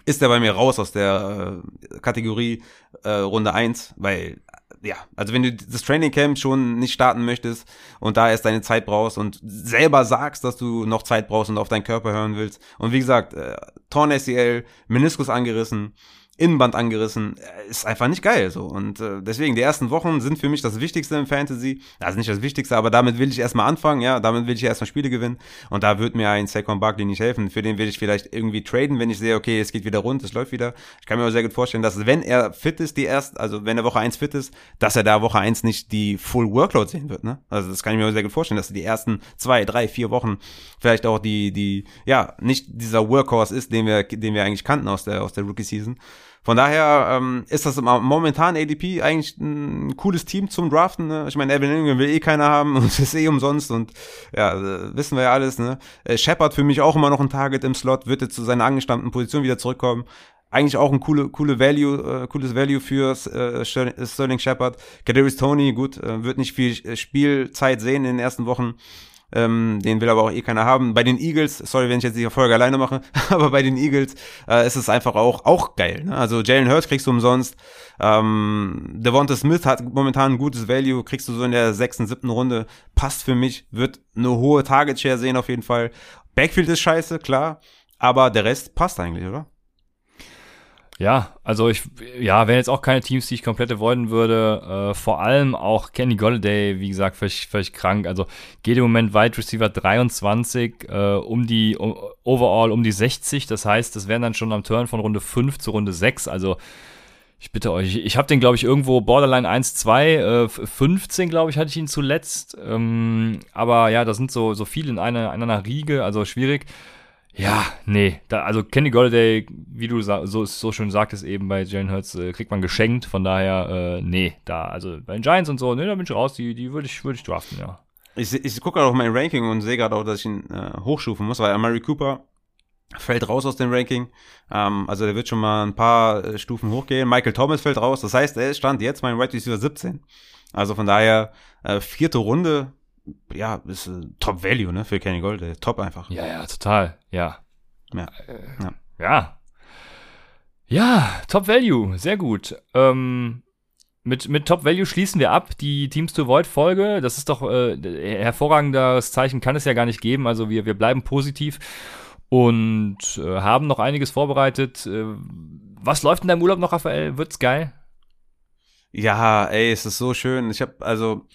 S2: ist er bei mir raus aus der äh, Kategorie äh, Runde 1, weil ja, also wenn du das Training Camp schon nicht starten möchtest und da erst deine Zeit brauchst und selber sagst, dass du noch Zeit brauchst und auf deinen Körper hören willst. Und wie gesagt, äh, Torn ACL, Meniskus angerissen, Innenband angerissen, äh, ist einfach nicht geil so und äh, deswegen die ersten Wochen sind für mich das Wichtigste im Fantasy, also nicht das Wichtigste, aber damit will ich erstmal anfangen, ja, damit will ich erstmal Spiele gewinnen und da wird mir ein Saquon Barkley nicht helfen, für den will ich vielleicht irgendwie traden, wenn ich sehe, okay, es geht wieder rund, es läuft wieder. Ich kann mir aber sehr gut vorstellen, dass wenn er fit ist, die erst, also wenn er Woche 1 fit ist, dass er da Woche 1 nicht die Full Workload sehen wird, ne? Also das kann ich mir sehr gut vorstellen, dass die ersten zwei, drei, vier Wochen vielleicht auch die, die, ja, nicht dieser Workhorse ist, den wir, den wir eigentlich kannten aus der, aus der Rookie Season. Von daher ähm, ist das momentan ADP eigentlich ein cooles Team zum Draften. Ne? Ich meine, Evan Ingram will eh keiner haben und es ist eh umsonst und ja, äh, wissen wir ja alles. Ne? Äh, Shepard für mich auch immer noch ein Target im Slot, wird jetzt zu seiner angestammten Position wieder zurückkommen. Eigentlich auch ein coole, coole Value, äh, cooles Value für äh, Sterling Shepard. Kadarius Tony, gut, äh, wird nicht viel Spielzeit sehen in den ersten Wochen. Ähm, den will aber auch eh keiner haben. Bei den Eagles, sorry, wenn ich jetzt die Folge alleine mache, aber bei den Eagles äh, ist es einfach auch, auch geil. Ne? Also Jalen Hurts kriegst du umsonst. Ähm, Devonta Smith hat momentan ein gutes Value, kriegst du so in der sechsten, siebten Runde. Passt für mich, wird eine hohe Target Share sehen auf jeden Fall. Backfield ist scheiße, klar, aber der Rest passt eigentlich, oder?
S1: Ja, also ich, ja, wären jetzt auch keine Teams, die ich komplett avoiden würde. Äh, vor allem auch Kenny Golladay, wie gesagt, völlig, völlig krank. Also geht im Moment Wide Receiver 23 äh, um die, um, overall um die 60. Das heißt, das wären dann schon am Turn von Runde 5 zu Runde 6. Also ich bitte euch, ich habe den, glaube ich, irgendwo Borderline 1, 2, äh, 15, glaube ich, hatte ich ihn zuletzt. Ähm, aber ja, da sind so, so viele in einer, in einer Riege, also schwierig. Ja, nee, da, also Kenny Golladay, wie du so, so schön sagtest eben bei Jalen Hurts, äh, kriegt man geschenkt, von daher, äh, nee, da, also bei den Giants und so, nee, da bin ich raus, die, die würde ich, würde ich draften, ja.
S2: Ich, ich gucke gerade auf mein Ranking und sehe gerade auch, dass ich ihn äh, hochstufen muss, weil Amari Cooper fällt raus aus dem Ranking. Ähm, also der wird schon mal ein paar äh, Stufen hochgehen. Michael Thomas fällt raus. Das heißt, er stand jetzt mein Right Receiver 17. Also von daher, äh, vierte Runde ja, ist äh, Top Value, ne, für Kenny Gold, äh, top einfach.
S1: Ja, ja, total, ja.
S2: Ja.
S1: Äh, ja. ja. Ja, Top Value, sehr gut. Ähm, mit, mit Top Value schließen wir ab die Teams to Void Folge. Das ist doch äh, hervorragendes Zeichen kann es ja gar nicht geben. Also wir, wir bleiben positiv und äh, haben noch einiges vorbereitet. Äh, was läuft in deinem Urlaub noch, Raphael? Wird's geil?
S2: Ja, ey, es ist so schön. Ich habe also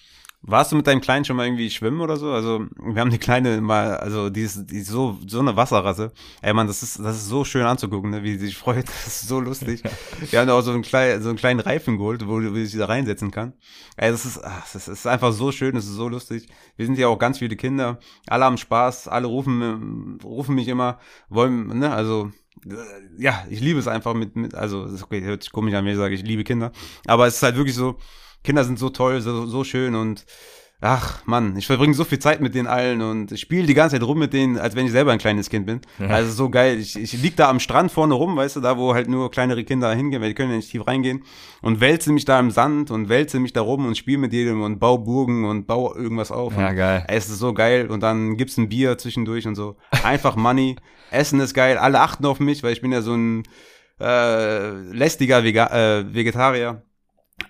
S2: warst du mit deinem Kleinen schon mal irgendwie schwimmen oder so? Also, wir haben die Kleine mal, also die ist, die ist so, so eine Wasserrasse. Ey man, das ist, das ist so schön anzugucken, ne? wie sie sich freut. Das ist so lustig. Wir haben auch so einen kleinen, so einen kleinen Reifen geholt, wo, wo sie da reinsetzen kann. Ey, das ist, ach, das ist einfach so schön, das ist so lustig. Wir sind ja auch ganz viele Kinder. Alle haben Spaß, alle rufen, rufen mich immer, wollen, ne, also, ja, ich liebe es einfach mit, mit also, ist okay, hört sich komisch an, wenn ich sage, ich liebe Kinder. Aber es ist halt wirklich so, Kinder sind so toll, so, so schön und ach Mann, ich verbringe so viel Zeit mit denen allen und ich spiele die ganze Zeit rum mit denen, als wenn ich selber ein kleines Kind bin. Ja. Also so geil. Ich, ich lieg da am Strand vorne rum, weißt du, da wo halt nur kleinere Kinder hingehen, weil die können ja nicht tief reingehen und wälze mich da im Sand und wälze mich da rum und spiele mit jedem und bau Burgen und bau irgendwas auf.
S1: Ja, geil.
S2: Es ist so geil und dann gibt's ein Bier zwischendurch und so. Einfach Money. Essen ist geil. Alle achten auf mich, weil ich bin ja so ein äh, lästiger Vega äh, Vegetarier.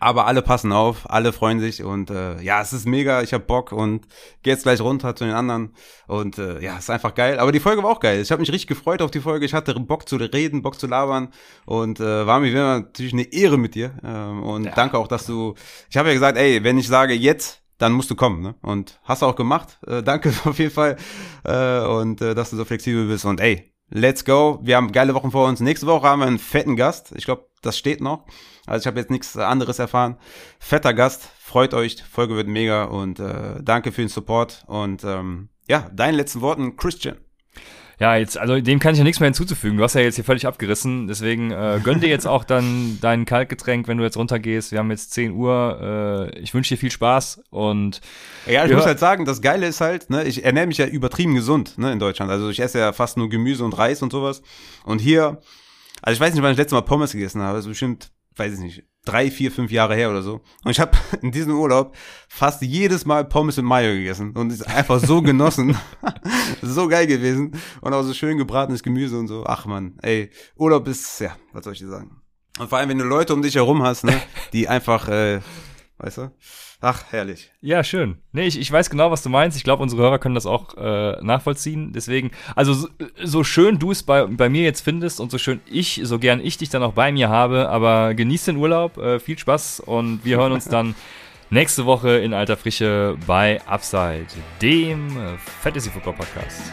S2: Aber alle passen auf, alle freuen sich und äh, ja, es ist mega, ich hab Bock und geh jetzt gleich runter zu den anderen und äh, ja, ist einfach geil. Aber die Folge war auch geil. Ich habe mich richtig gefreut auf die Folge. Ich hatte Bock zu reden, Bock zu labern und äh, war mir natürlich eine Ehre mit dir ähm, und ja. danke auch, dass du. Ich habe ja gesagt, ey, wenn ich sage jetzt, dann musst du kommen, ne? Und hast du auch gemacht. Äh, danke auf jeden Fall äh, und äh, dass du so flexibel bist und ey, let's go. Wir haben geile Wochen vor uns. Nächste Woche haben wir einen fetten Gast. Ich glaube, das steht noch. Also ich habe jetzt nichts anderes erfahren. Fetter Gast, freut euch, Folge wird mega und äh, danke für den Support und ähm, ja, deinen letzten Worten, Christian.
S1: Ja, jetzt, also dem kann ich ja nichts mehr hinzuzufügen. Du hast ja jetzt hier völlig abgerissen. Deswegen äh, gönn dir jetzt auch dann dein Kaltgetränk, wenn du jetzt runtergehst. Wir haben jetzt 10 Uhr. Äh, ich wünsche dir viel Spaß und
S2: ja, ich muss halt sagen, das Geile ist halt, ne, ich ernähre mich ja übertrieben gesund, ne, in Deutschland. Also ich esse ja fast nur Gemüse und Reis und sowas. Und hier, also ich weiß nicht, wann ich das letzte Mal Pommes gegessen habe. Das ist bestimmt weiß ich nicht, drei, vier, fünf Jahre her oder so. Und ich habe in diesem Urlaub fast jedes Mal Pommes mit Mayo gegessen und ist einfach so genossen. so geil gewesen. Und auch so schön gebratenes Gemüse und so. Ach man, ey, Urlaub ist, ja, was soll ich dir sagen? Und vor allem, wenn du Leute um dich herum hast, ne, die einfach, äh, weißt du? Ach, herrlich.
S1: Ja, schön. Nee, ich, ich weiß genau, was du meinst. Ich glaube, unsere Hörer können das auch äh, nachvollziehen. Deswegen, also so, so schön du es bei, bei mir jetzt findest und so schön ich, so gern ich dich dann auch bei mir habe, aber genieß den Urlaub, äh, viel Spaß und wir hören uns dann nächste Woche in alter Frische bei Upside, dem Fantasy Football Podcast.